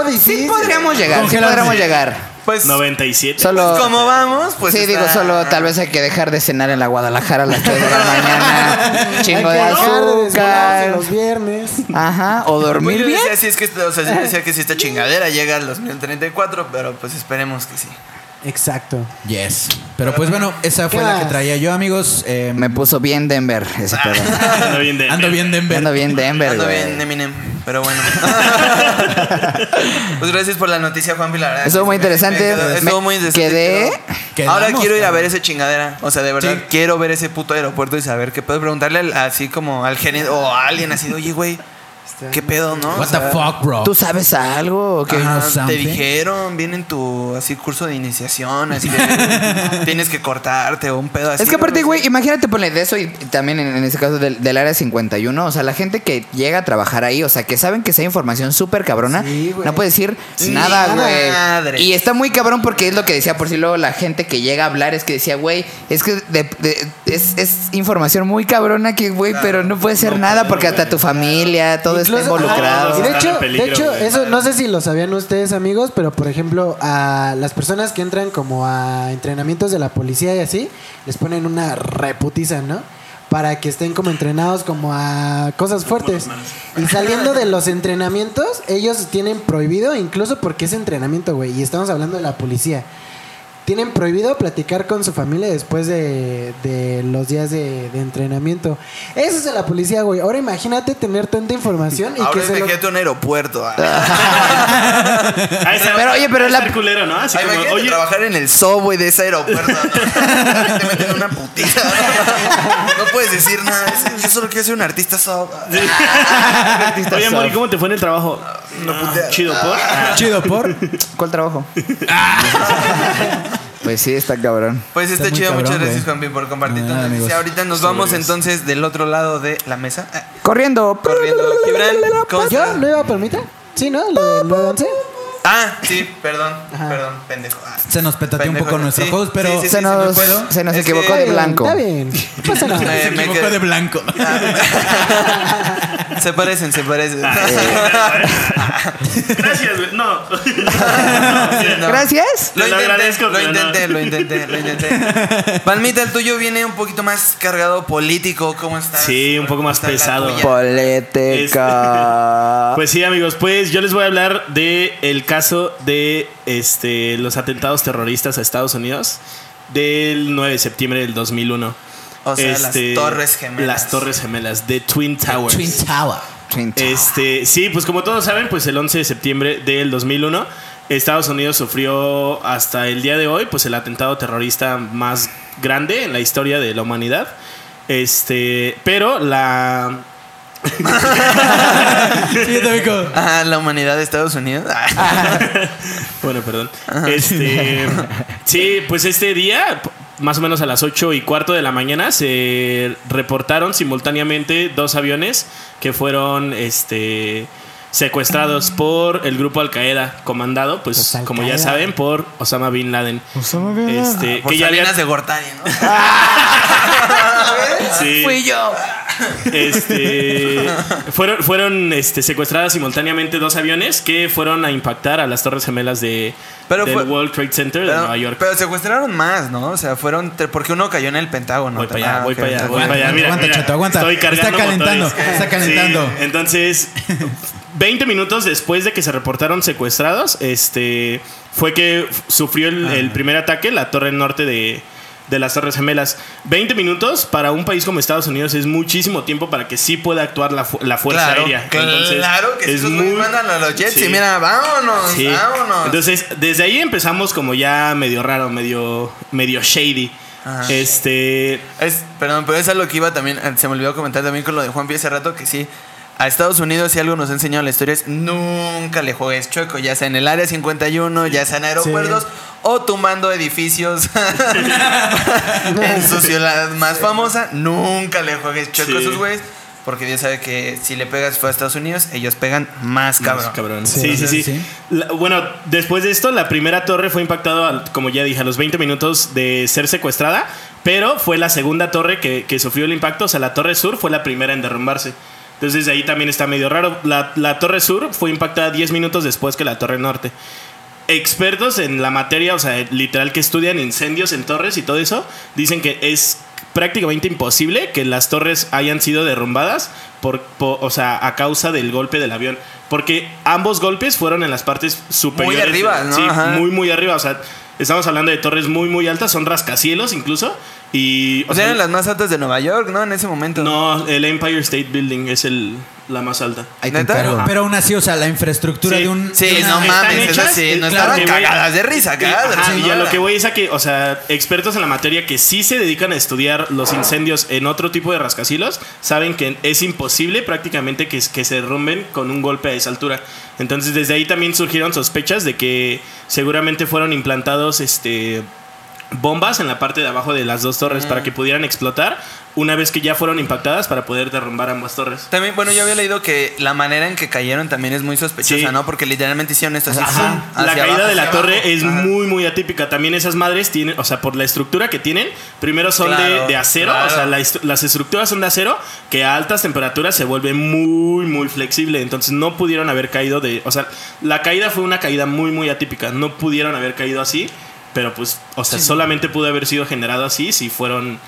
A Sí podríamos llegar, sí podríamos llegar. Pues, 97. Solo... como vamos, pues. sí, está- digo, solo tal vez hay que dejar de cenar en la Guadalajara a las 3 de la mañana. Chingo de dejar de azúcar. los viernes. Ajá, o Pues dormir yo bien. sí, es que, o sea, yo decía que si esta chingadera llega al 2034, pero pues esperemos que sí. Exacto. Yes. Pero pues bueno, esa fue ¿Qué la que traía yo, amigos. Eh, Me puso bien Denver ese pedo. Ando bien de. ando bien Denver. Ando bien Denver, Ando güey. bien Eminem, pero bueno. pues gracias por la noticia, Juan Pilar. Estuvo muy interesante. Estuvo muy interesante. quedé- Ahora quiero ir a ver ese chingadera. O sea, de verdad, Sí. quiero ver ese puto aeropuerto y saber qué puedo preguntarle al- así como al gerente o a alguien así, oye, güey, ¿qué pedo, no? What O sea, the fuck, bro? ¿Tú sabes algo? know te something? dijeron, viene en tu así curso de iniciación, así de, tienes que cortarte o un pedo así. Es que aparte, güey, imagínate ponle de eso y también en, en ese caso del, del área 51, o sea, la gente que llega a trabajar ahí, o sea, que saben que esa información súper cabrona, Sí, no puede decir nada, güey. Y está muy cabrón porque es lo que decía por si luego la gente que llega a hablar es que decía, güey, es que de- de- es, es información muy cabrona que, güey, pero no puede ser nada porque hasta tu familia, todo está Incluso- involucrado. Y de hecho, peligro, de hecho eso no sé si lo sabían ustedes amigos, pero por ejemplo a las personas que entran como a entrenamientos de la policía y así, les ponen una reputiza, ¿no? Para que estén como entrenados como a cosas fuertes. Y saliendo de los entrenamientos, ellos tienen prohibido, incluso porque es entrenamiento, güey, y estamos hablando de la policía. Tienen prohibido platicar con su familia después de, de los días de, de entrenamiento. Eso es de la policía, güey. Ahora imagínate tener tanta información y Ahora que se lo... imagínate un aeropuerto. ah. Ah, Pero, oye, pero esa la- culero, ¿no? Así Ay, como, imagínate oye, trabajar en el subway de ese aeropuerto. Te meten una putita. No puedes decir nada. Es- Yo solo quiero ser un artista sub. oye, Mori, ¿cómo te fue en el trabajo? Ah, chido, por. Ah, Chido por. ¿Cuál trabajo? pues sí, está cabrón. Pues está, Está chido. cabrón, Muchas gracias. Juanpi, por compartir amigos. Ahorita nos vamos entonces del otro lado de la mesa. Ah, Corriendo. corriendo. Gibran, ¿cómo ¿Yo? ¿No iba mitad? Sí, ¿no? Lo del 9-11. Ah, sí, perdón. Perdón, pendejo. Ah, Se nos petateó un poco nuestro Sí, host, pero sí, sí, Se sí, nos, se nos Es equivocó que- de blanco. Está bien. No pasa nada. Me- se me equivocó quedé- de blanco. Se parecen, se parecen. Gracias, güey. No. No. Gracias. Lo Te lo intenté, agradezco, lo no. intenté, lo intenté, lo intenté. Palmita, el tuyo viene un poquito más cargado político. ¿Cómo estás? Sí, un poco más ¿Cómo está la pesado. Política. Pues sí, amigos, pues yo les voy a hablar de el caso de este los atentados terroristas a Estados Unidos del 9 de septiembre del 2001. O sea, las Este, Torres Gemelas. Las Torres Gemelas de Twin Towers. Twin Tower. Twin Tower. Este, sí, pues como todos saben, pues el 11 de septiembre del 2001 Estados Unidos sufrió hasta el día de hoy pues el atentado terrorista más grande en la historia de la humanidad. Este, pero la Sí, yo también como- Ah, la humanidad de Estados Unidos. Ah. Bueno, perdón. Este, sí, pues este día, más o menos a las 8 y cuarto de la mañana, se reportaron simultáneamente dos aviones que fueron este, secuestrados por el grupo Al Qaeda, comandado, pues Al como ya saben, por Osama Bin Laden. Este, Por que ya habían- de Gortari, ¿no? sí. Fui yo. Este, fueron fueron este, secuestradas simultáneamente dos aviones que fueron a impactar a las Torres Gemelas de, Pero del fue- World Trade Center de Pero, Nueva York. pero secuestraron más, ¿no? O sea, fueron. Porque uno cayó en el Pentágono. Voy para allá, Ah, voy para allá, voy para allá. Mira, Aguanta, mira, chato, aguanta. Estoy Está calentando, motores. está calentando. Sí, entonces, 20 minutos después de que se reportaron secuestrados, este, fue que sufrió el, Ah. el primer ataque, la torre norte de, de las Torres Gemelas. 20 minutos para un país como Estados Unidos es muchísimo tiempo para que sí pueda actuar la, fu- la Fuerza Claro, Aérea. Entonces, claro que sí, es mandan a los jets sí. y mira, vámonos, Sí. vámonos. Entonces, desde ahí empezamos como ya medio raro, medio, medio shady. Ajá. Este. Es, perdón, pero es lo que iba también. Se me olvidó comentar también con lo de Juan Pi hace rato que sí. A Estados Unidos, si algo nos ha enseñado la historia es nunca le juegues chueco, ya sea en el área 51, ya sea en aeropuertos o tumbando edificios en su ciudad más famosa. Nunca le juegues chueco a Sí. esos güeyes, porque Dios sabe que si le pegas fue a Estados Unidos, ellos pegan más cabrón. Más cabrón. Sí, Sí, sí, sí. sí. La- bueno, después de esto, la primera torre fue impactada, como ya dije, a los 20 minutos de ser secuestrada, pero fue la segunda torre que, que sufrió el impacto, o sea, la torre sur fue la primera en derrumbarse. Entonces ahí también está medio raro. La, la torre sur fue impactada 10 minutos después que la torre norte. Expertos en la materia, o sea, literal que estudian incendios en torres y todo eso, dicen que es prácticamente imposible que las torres hayan sido derrumbadas por, por- o sea, a causa del golpe del avión, porque ambos golpes fueron en las partes superiores. arriba, ¿no? Sí, Ajá. muy muy arriba, o sea, estamos hablando de torres muy muy altas, son rascacielos incluso y O sea, eran las más altas de Nueva York, ¿no? En ese momento. no, el Empire State Building es el la más alta. Ahí te ¿Neta? encargo. Pero aún así, o sea, la infraestructura Sí. de un. Sí, de una- no mames, hechas, sí, no claro estaban cagadas de risa, cagadas Ajá, y a lo que voy es a que, o sea, expertos en la materia que sí se dedican a estudiar los incendios en otro tipo de rascacielos, saben que es imposible prácticamente que, que se derrumben con un golpe a esa altura. Entonces, desde ahí también surgieron sospechas de que seguramente fueron implantados este bombas en la parte de abajo de las dos torres para que pudieran explotar una vez que ya fueron impactadas para poder derrumbar ambas torres. También, bueno, yo había leído que la manera en que cayeron también es muy sospechosa, Sí. ¿no? Porque literalmente hicieron esto así. Ajá. La caída abajo, de la torre abajo. es Ajá. muy, muy atípica. También esas madres tienen, o sea, por la estructura que tienen, primero son Claro, de, de acero, claro. o sea, la est- las estructuras son de acero que a altas temperaturas se vuelve muy, muy flexible. Entonces no pudieron haber caído de, o sea, la caída fue una caída muy, muy atípica. No pudieron haber caído así, pero pues, o sea, solamente pudo haber sido generado así si fueron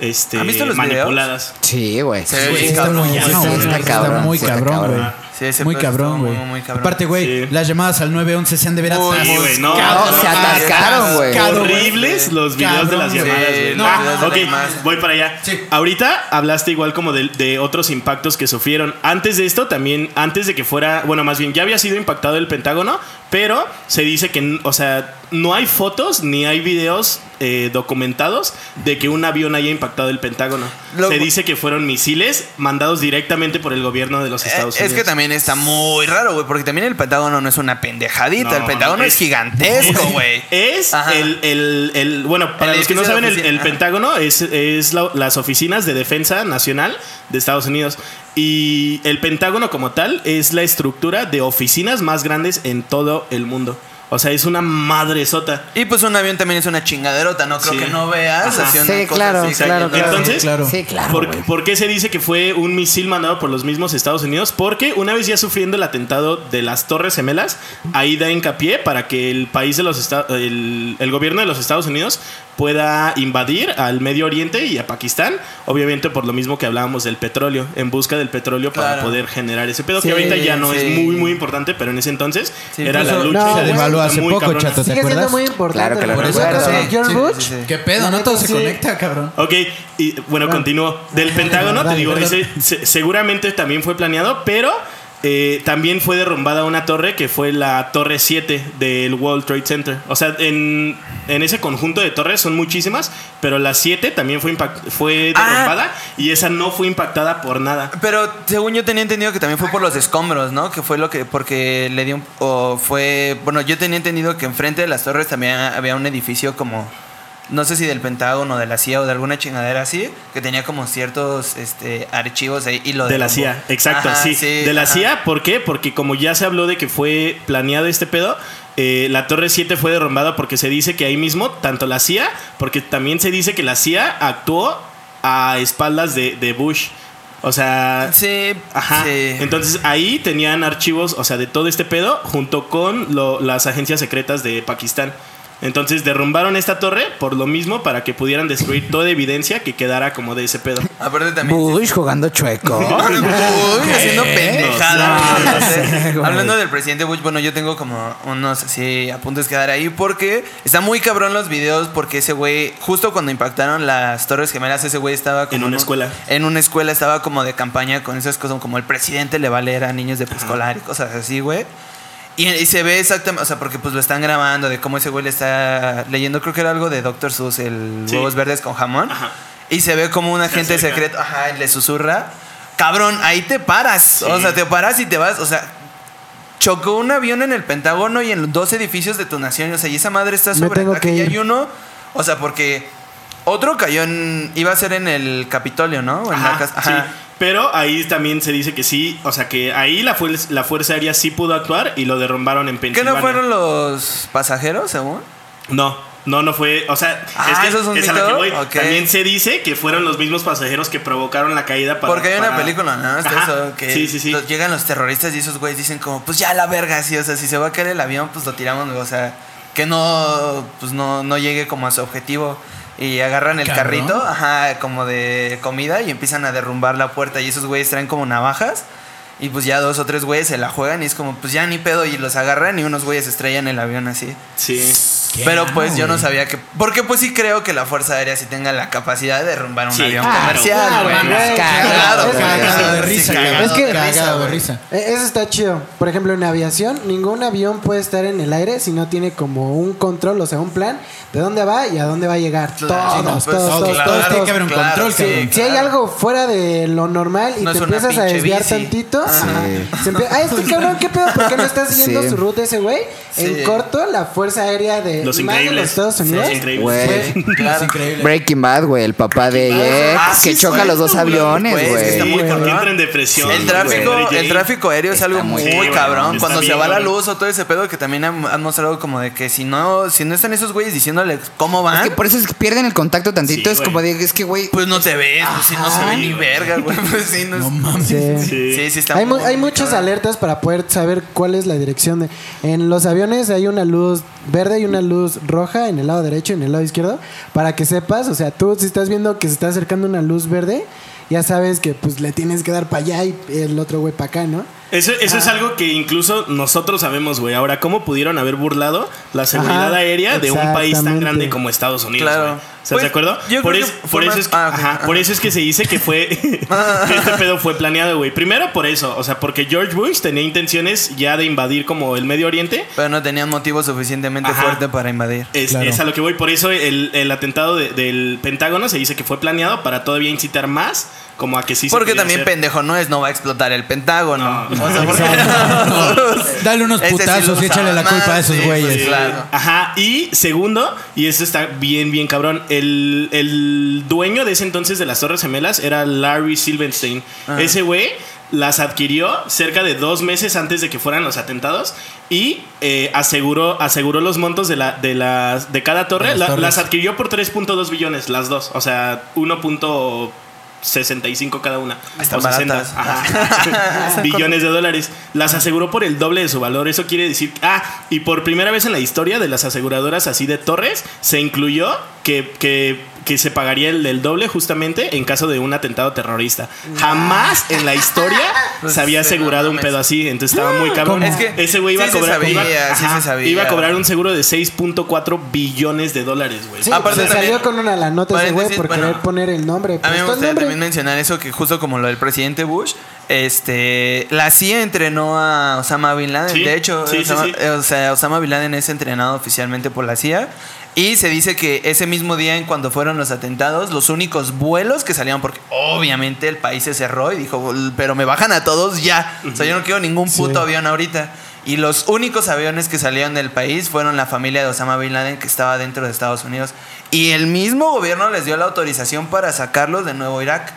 este, ¿Han visto los manipuladas. Sí, güey. Se ve Sí, bien está cabrón, no, está muy cabrón, güey. Sí, ese Muy cabrón, güey. muy, muy cabrón. Aparte, güey, Sí. las llamadas al 911 se han de ver atascadas. sí, güey, no. No, se atascaron, güey. Horribles los videos de las llamadas, güey. los Ah, videos ok, llamadas. voy para allá. Sí. Ahorita hablaste igual como de, de otros impactos que sufrieron. Antes de esto, también, antes de que fuera, bueno, más bien ya había sido impactado el Pentágono, pero se dice que, o sea, no hay fotos ni hay videos eh, documentados de que un avión haya impactado el Pentágono. Lo- se dice que fueron misiles mandados directamente por el gobierno de los Eh, Estados es Unidos. que también está muy raro, güey, porque también el Pentágono no es una pendejadita. No, el Pentágono no, es, es- gigantesco, güey. Es el, el- el- Bueno, para El los que no saben, el. Pentágono es, es la- las oficinas de defensa nacional de Estados Unidos. Y el Pentágono, como tal, es la estructura de oficinas más grandes en todo el mundo. O sea, es una madresota. Y pues un avión también es una chingaderota, no creo Sí. que no veas. Así una Sí, cosa claro, así claro. Entonces, claro. Sí, claro. ¿Por, güey. por qué se dice que fue un misil mandado por los mismos Estados Unidos? Porque una vez ya sufriendo el atentado de las Torres Gemelas, ahí da hincapié para que el país de los Estados, el, el gobierno de los Estados Unidos pueda invadir al Medio Oriente y a Pakistán, obviamente por lo mismo que hablábamos del petróleo, en busca del petróleo para Claro. poder generar ese pedo, Sí, que ahorita ya no sí. es muy muy importante, pero en ese entonces Sí, era la lucha. No, se devaluó hace muy poco, cabrona. chato, ¿te Sigue siendo acuerdas? muy importante. Claro que Por eso recuerdo. con Sí, George sí, Bush. sí, sí. ¿Qué pedo? No todo se sí. conecta, cabrón. Ok, y bueno, Bueno. continúo. Del Pentágono, te Dale, digo, perdón. ese se- seguramente también fue planeado, pero eh, también fue derrumbada una torre que fue la Torre 7 del World Trade Center. O sea, en, en ese conjunto de torres son muchísimas, pero la 7 también fue, fue Ah. derrumbada y esa no fue impactada por nada. Pero según yo tenía entendido que también fue por los escombros, ¿no? Que fue lo que, porque le dio un, o fue, bueno, yo tenía entendido que enfrente de las torres también había un edificio como, no sé si del Pentágono, de la CIA o de alguna chingadera así, que tenía como ciertos este, archivos ahí y lo De la derrumbó. CIA, exacto, Ajá, sí. De la ajá. CIA, ¿por qué? Porque como ya se habló de que fue planeado este pedo, eh, la Torre 7 fue derrumbada porque se dice que ahí mismo, tanto la CIA, porque también se dice que la CIA actuó a espaldas de, de Bush. O sea, Sí, Ajá. sí. Entonces ahí tenían archivos, o sea, de todo este pedo, junto con lo- las agencias secretas de Pakistán. Entonces derrumbaron esta torre por lo mismo para que pudieran destruir toda evidencia que quedara como de ese pedo. Aparte también... Bush jugando chueco. Uy, haciendo pendejada. No, no sé. Hablando del presidente Bush, bueno, yo tengo como unos así apuntes que dar ahí porque está muy cabrón los videos porque ese güey, justo cuando impactaron las Torres Gemelas, ese güey estaba como En una un- escuela. En una escuela estaba como de campaña con esas cosas como el presidente le va a leer a niños de preescolar y cosas así, güey. Y, y se ve exactamente, o sea, porque pues lo están grabando de cómo ese güey le está leyendo, creo que era algo de Doctor Seuss, el Sí. huevos verdes con jamón. Ajá. Y se ve como un agente secreto, ajá, y le susurra. Cabrón, ahí te paras. O sea, te paras y te vas. O sea, chocó un avión en el Pentágono y en dos edificios de tu nación. O sea, y esa madre está sobre tengo aquí que hay uno. O sea, porque otro cayó en. iba a ser en el Capitolio, ¿no? O en la Ajá, casa- sí. Pero ahí también se dice que sí, o sea que ahí la, fuer- la Fuerza Aérea sí pudo actuar y lo derrumbaron en ¿Qué Pensilvania. no fueron los pasajeros, según? No, no, no fue. O sea, Ah, es que ¿eso es un es a la que voy. También se dice que fueron los mismos pasajeros que provocaron la caída para. Porque hay una película, ¿no? Está Ajá, eso, que sí, sí, sí. los- llegan los terroristas y esos güeyes dicen como, pues ya la verga, sí, o sea, si se va a caer el avión, pues lo tiramos, o sea, que no, pues no, no llegue como a su objetivo. Y agarran el Cabrón. carrito, ajá, como de comida y empiezan a derrumbar la puerta y esos güeyes traen como navajas. Y pues ya dos o tres güeyes se la juegan y es como, pues ya ni pedo y los agarran y unos güeyes estrellan el avión así. Sí. Pero pues yo no sabía que... Porque pues sí creo que la Fuerza Aérea sí tenga la capacidad de derrumbar un Sí, avión claro, comercial, güey. Cagado. Cagado de Sí, risa, Es que- cagado de risa. Eh, Eso está chido. Por ejemplo, en aviación, ningún avión puede estar en el aire si no tiene como un control, o sea, un plan de dónde va y a dónde va a llegar. Claro, todos, pues, todos, todos, claro, todos, tiene que haber un Claro, control, sí. Si hay algo fuera de lo normal y No te empiezas a desviar bici. tantito, Ah. empie- ah, este cabrón, ¿qué pedo? ¿Por qué no está siguiendo Sí. su ruta ese güey? Sí. En corto, la Fuerza Aérea de, Los increíbles. los Estados Unidos. Los increíbles. Güey. Claro. Breaking Bad, güey, el papá de Jeff, Ah, sí, que choca sí, los dos aviones, güey, es que está muy cabrón. entra en depresión. El tráfico, güey. el tráfico aéreo es algo muy- Sí, cabrón. Cuando se va la luz o todo ese pedo que también han, mostrado como de que si no, si no están esos güeyes diciéndole cómo van, Es que por eso es que pierden el contacto tantito. Sí, es como de, es que, güey, pues no te ves, pues si no se ve ni verga, güey. Pues sí, no, No es- mames. Sí. Sí. sí, sí está Hay, hay muchas alertas para poder saber cuál es la dirección de. En los aviones hay una luz verde y una luz roja en el lado derecho en el lado izquierdo para que sepas, o sea, tú si estás viendo que se está acercando una luz verde, ya sabes que pues le tienes que dar para allá y el otro güey para acá, ¿no? Eso, eso es algo que incluso nosotros sabemos, güey. Ahora, ¿cómo pudieron haber burlado la seguridad Ajá, aérea de un país tan grande como Estados Unidos? Claro. güey? ¿Estás Pues, de acuerdo? yo Por, creo es- que por eso ah, ok, ajá, ajá. por eso es que se dice que fue que este pedo fue planeado, güey. Primero por eso, o sea, porque George Bush tenía intenciones ya de invadir como el Medio Oriente. Pero no tenían motivo suficientemente Ajá. fuerte para invadir. Es, Claro. es a lo que voy. Por eso el, el atentado de- del Pentágono se dice que fue planeado para todavía incitar más, como a que sí se Porque también hacer. pendejo no es, no va a explotar el Pentágono. No. O sea, porque- Dale unos putazos y échale la culpa a esos sí, güeyes. pues, claro. Ajá, y segundo, y esto está bien, bien cabrón, el, el dueño de ese entonces de las Torres Gemelas era Larry Silverstein. Ah. Ese güey las adquirió cerca de dos meses antes de que fueran los atentados y eh, aseguró, aseguró los montos de, la, de, las, de cada torre. De las La- las adquirió por 3.2 billones, las dos. O sea, 1.65 cada una. Están o 60, baratas. ajá, billones de dólares. Las aseguró por el doble de su valor. Eso quiere decir. Ah, y por primera vez en la historia de las aseguradoras así de torres, se incluyó que, que, que se pagaría el, el doble justamente en caso de un atentado terrorista. Jamás en la historia Pues, se había asegurado no un pedo así. Entonces estaba muy cabrón. Es que Ese güey iba sí a se cobrar. sabía, iba- sí se sabía. Iba a cobrar un seguro de 6.4 billones de dólares, güey. Sí, Aparte se salió con una la nota ese güey por bueno, querer poner el nombre. A mí me Prestó el gustaría también mencionar eso, que justo como lo del presidente Bush, este, la CIA entrenó a Osama Bin Laden. Sí, de hecho, sí, sí, Osama, sí. eh, o sea, Osama Bin Laden es entrenado oficialmente por la CIA. Y se dice que ese mismo día en cuando fueron los atentados, los únicos vuelos que salieron, porque obviamente el país se cerró y dijo, pero me bajan a todos ya. O sea, yo no quiero ningún puto Sí. avión ahorita. Y los únicos aviones que salieron del país fueron la familia de Osama Bin Laden que estaba dentro de Estados Unidos. Y el mismo gobierno les dio la autorización para sacarlos de nuevo Irak.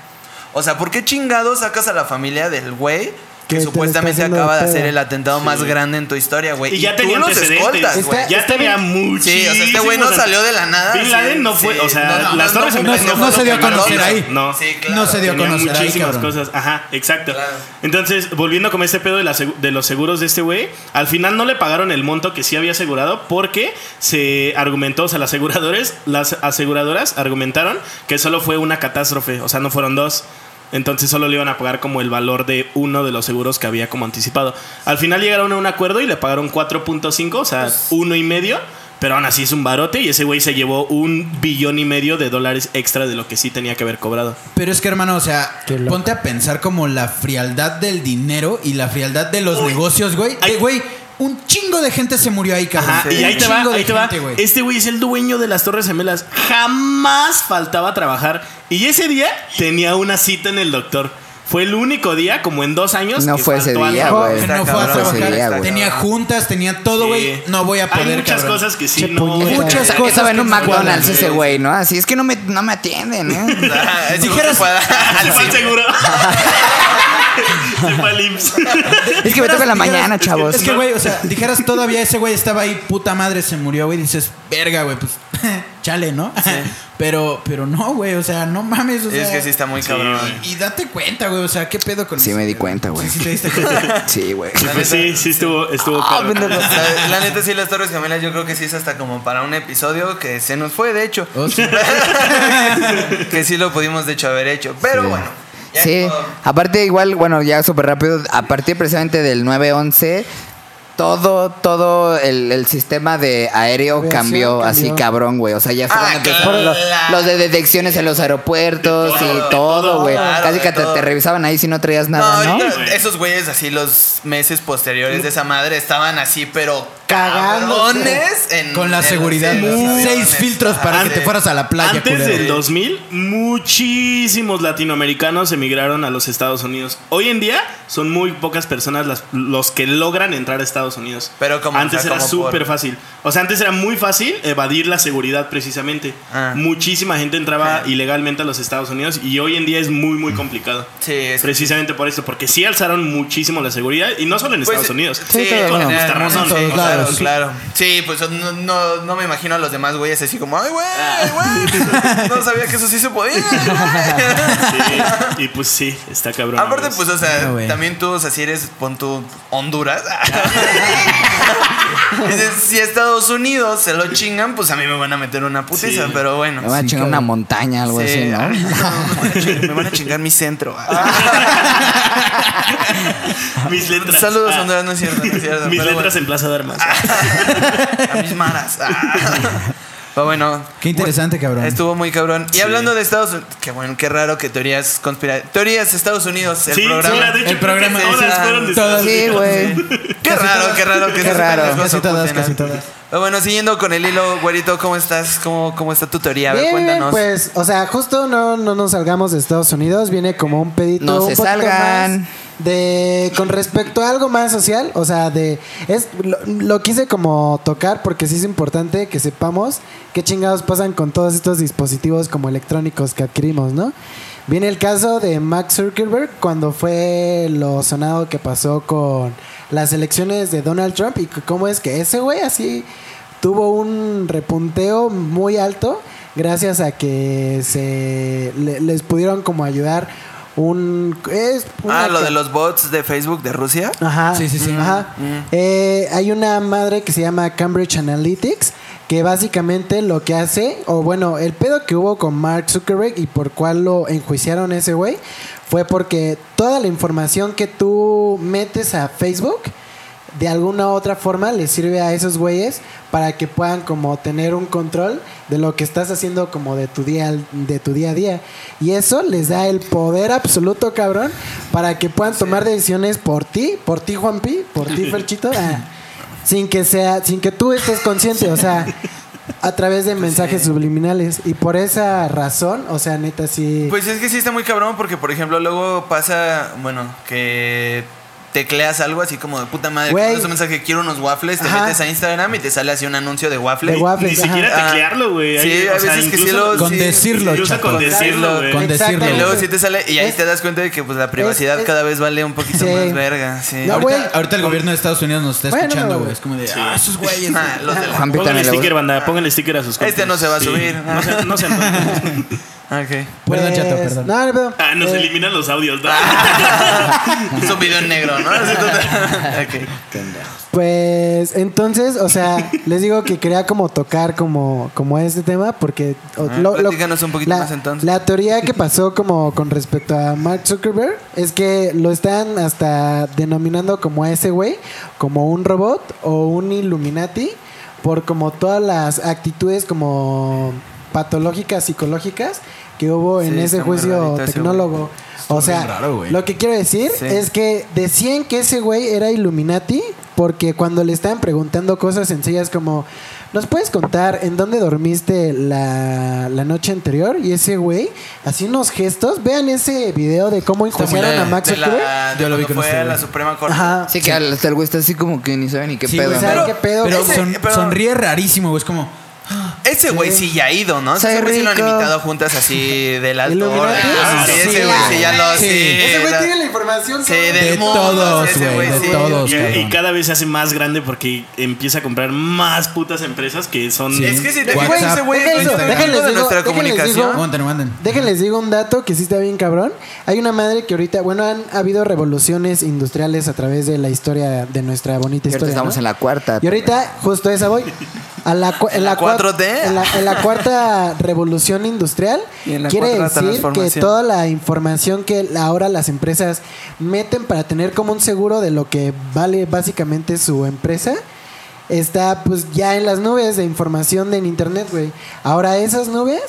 O sea, ¿por qué chingados sacas a la familia del güey Que supuestamente acaba de hacer el atentado más grande en tu historia, güey? Y ya tenía los antecedentes. escoltas, güey. Ya tenía muchísimos. Sí, o sea, este güey no salió de la nada. Bin sí, Laden no fue, sí. o sea, No, no, las no, Torres no, se dio a conocer ahí. No. Sí, claro. No se dio a conocer ahí, muchísimas cosas. Ajá, exacto. Claro. Entonces, volviendo con este pedo de, la segu- de los seguros de este güey, al final no le pagaron el monto que sí había asegurado porque se argumentó, o sea, las aseguradores, las aseguradoras argumentaron que solo fue una catástrofe, o sea, no fueron dos. Entonces solo le iban a pagar como el valor de uno de los seguros que había como anticipado. Al final llegaron a un acuerdo y le pagaron 4.5, o sea, Pues uno y medio. Pero aún así es un barote y ese güey se llevó un billón y medio de dólares extra de lo que sí tenía que haber cobrado. Pero es que, hermano, o sea, ponte a pensar como la frialdad del dinero y la frialdad de los negocios, güey. Ay. De, Güey, un chingo de gente se murió ahí, cabrón. Ajá, Sí. y ahí te va, ahí te va. güey. Este güey es el dueño de las Torres Gemelas. Jamás faltaba trabajar. Y ese día tenía una cita en el doctor. Fue el único día, como en dos años. No que fue ese día, güey. No fue a trabajar. día, tenía juntas, tenía todo, güey. Sí. No voy a poder, Hay muchas cabrón. cosas que sí Che, no. Muchas Estaba- cosas Estaba en un McDonald's ese güey. ¿no? Así es que no me, no me atienden, ¿eh? Dijeras- al seguro. Es que me toca en la mañana, chavos. Es que, güey, o sea, dijeras todavía ese güey estaba ahí, puta madre, se murió, güey. Dices, verga, güey, pues, chale, ¿no? Pero, pero no, güey, o sea, no mames, o Es sea. que sí está muy Sí, cabrón. güey. Y date cuenta, güey, o sea, ¿qué pedo con Sí eso? me di cuenta, güey. Sí, sí te diste cuenta. Sí, güey. Pues sí, sí estuvo, estuvo pendejo. La, la neta sí, las Torres Gemelas yo creo que sí es hasta como para un episodio que se nos fue, de hecho. Oh, sí. que sí lo pudimos de hecho haber hecho. Pero Sí. bueno. Sí, aparte igual, bueno, ya súper rápido, a partir precisamente del 9-11, todo, todo el, el sistema de aéreo cambió, así cabrón, güey. O sea, ya fueron Ah, empezaron los, claro. los de detecciones en los aeropuertos De todo, y todo, güey. claro, Casi de que te, todo. te revisaban ahí si no traías nada, ¿no? ahorita esos güeyes así los meses posteriores de esa madre estaban así, pero Cagándose. cabrones en- Con la en- seguridad, en los seis filtros para que te fueras a la playa, Antes culero. del 2000, muchísimos latinoamericanos emigraron a los Estados Unidos. Hoy en día son muy pocas personas las- los que logran entrar a Estados Unidos. Pero como, antes o sea, era súper fácil. O sea, antes era muy fácil evadir la seguridad precisamente. Ah. Muchísima gente entraba Ah. ilegalmente a los Estados Unidos y hoy en día es muy, muy complicado. Sí, es Precisamente por esto, porque sí alzaron muchísimo la seguridad y no solo en Pues, Estados Unidos. Sí, justa razón, sí, todos claro, sí. claro. Sí, pues no, no, no me imagino a los demás güeyes así como, ay, güey, Ah. güey. No sabía que eso sí se podía. güey". Sí, y pues sí, está cabrón. Aparte, pues, o sea, No, también tú, o sea, si eres, pon tu Honduras. Dices, si a Estados Unidos se lo chingan, pues a mí me van a meter una putiza, Sí. pero bueno. Me van a chingar una montaña, algo Sí, así, ¿no? me, van a chingar, mi centro. Mis letras. Saludos, Ah, Honduras, no es cierto, no es cierto. Mis letras en Plaza de Armas. bueno, a mis maras. Ah. Pero bueno. Qué interesante, cabrón. Estuvo muy cabrón. Y Sí. hablando de Estados Unidos, qué bueno, qué raro que teorías conspirativas. Teorías Estados Unidos, el sí, programa. sí, la de hecho, El programa todas es- fueron de todas- Sí, güey. Qué raro, qué raro que Qué raro. Casi todas, casi todas. Bueno, siguiendo con el hilo, güerito, ¿cómo estás? ¿Cómo, cómo está tu teoría? A ver, Bien, cuéntanos. pues, o sea, justo no, no nos salgamos de Estados Unidos, viene como un pedito No un se poquito salgan. más de con respecto a algo más social, o sea, de es lo, lo quise como tocar porque sí es importante que sepamos qué chingados pasan con todos estos dispositivos como electrónicos que adquirimos, ¿no? Viene el caso de Max Zuckerberg cuando fue lo sonado que pasó con las elecciones de Donald Trump y cómo es que ese güey así tuvo un repunteo muy alto gracias a que se le- les pudieron como ayudar un es una ah, lo de los bots de Facebook de Rusia. Ajá. Sí, sí, sí. Ajá. Mm. Eh, hay una madre que se llama Cambridge Analytics que básicamente lo que hace, o bueno, el pedo que hubo con Mark Zuckerberg y por cuál lo enjuiciaron ese güey, fue porque toda la información que tú metes a Facebook, de alguna u otra forma le sirve a esos güeyes para que puedan como tener un control de lo que estás haciendo como de tu día de tu día a día. Y eso les da el poder absoluto cabrón para que puedan tomar decisiones por ti por ti Juanpi por ti Ferchito ah, sin que sea sin que tú estés consciente o sea a través de mensajes subliminales. Y por esa razón o sea neta sí. Pues es que sí está muy cabrón porque, por ejemplo, luego pasa, bueno, que tecleas algo así como de puta madre, Güey. mandas un mensaje, quiero unos waffles, te Ajá. metes a Instagram y te sale así un anuncio de waffles. De waffles. Ni Ajá. siquiera teclearlo, güey. Sí, Hay- a sea, veces que sí lo... Con sí, decirlo, Incluso chapo. con decirlo, güey. Con decirlo. Y luego sí te sale, y ahí Es- te das cuenta de que pues la privacidad es- cada vez vale un poquito Sí. más verga. Sí. No, ahorita, güey. ahorita el gobierno de Estados Unidos nos está Bueno, escuchando, güey. Es como de, ah, esos güeyes. Ah, los de la- Pónganle sticker, banda. Pónganle sticker a sus. Este no se va a subir. No se, se Ok. Perdón, chato, Pues, perdón. no, no, perdón. Ah, nos Eh, eliminan los audios. ¿no? es un video en negro, ¿no? Así total- Ok. Pues entonces, o sea, les digo que quería como tocar como, como este tema porque Ah, un poquito la, más, entonces. La teoría que pasó como con respecto a Mark Zuckerberg es que lo están hasta denominando como a ese güey, como un robot o un Illuminati por como todas las actitudes como patológicas psicológicas que hubo en Sí, ese juicio ese tecnólogo. O sea, raro, lo que quiero decir Sí. es que decían que ese güey era Illuminati porque cuando le estaban preguntando cosas sencillas como, ¿nos puedes contar en dónde dormiste la, la noche anterior? Y ese güey hacía unos gestos. Vean ese video de cómo enjuiciaron a Max de la, de Yo lo vi con fue este a la. Suprema Corte. Ajá. Sí, que hasta el güey está así como que ni sabe ni qué Sí, pedo. güey, ¿no? ¿sabe Pero- qué pedo? Pero son- pero- sonríe rarísimo, güey. Es como, Ese güey sí ya ha ido, ¿no? Soy Ese güey sí lo han rico. invitado juntas así del alto ¿Illuminati? orden. Ah, sí, sí, ese güey sí ya lo... sí. Sí, Ese güey tiene la información. Sí, del De mundo, todos, ese güey, de sí. todos. Y, y cada vez se hace más grande porque empieza a comprar más putas empresas que son. Sí. Es que si te fijas, ese güey es déjenles- nuestra- de comunicación. Déjenles digo un dato que sí está bien cabrón. Hay una madre que ahorita, bueno, han habido revoluciones industriales a través de la historia de nuestra bonita Y ahorita historia. estamos ¿no? en la cuarta. Y ahorita, justo esa voy. A la, en la cua- 4T? En la, en la cuarta revolución industrial. Y en la quiere decir que toda la información que ahora las empresas meten para tener como un seguro de lo que vale básicamente su empresa. Está pues ya en las nubes de información de en internet, güey. Ahora esas nubes,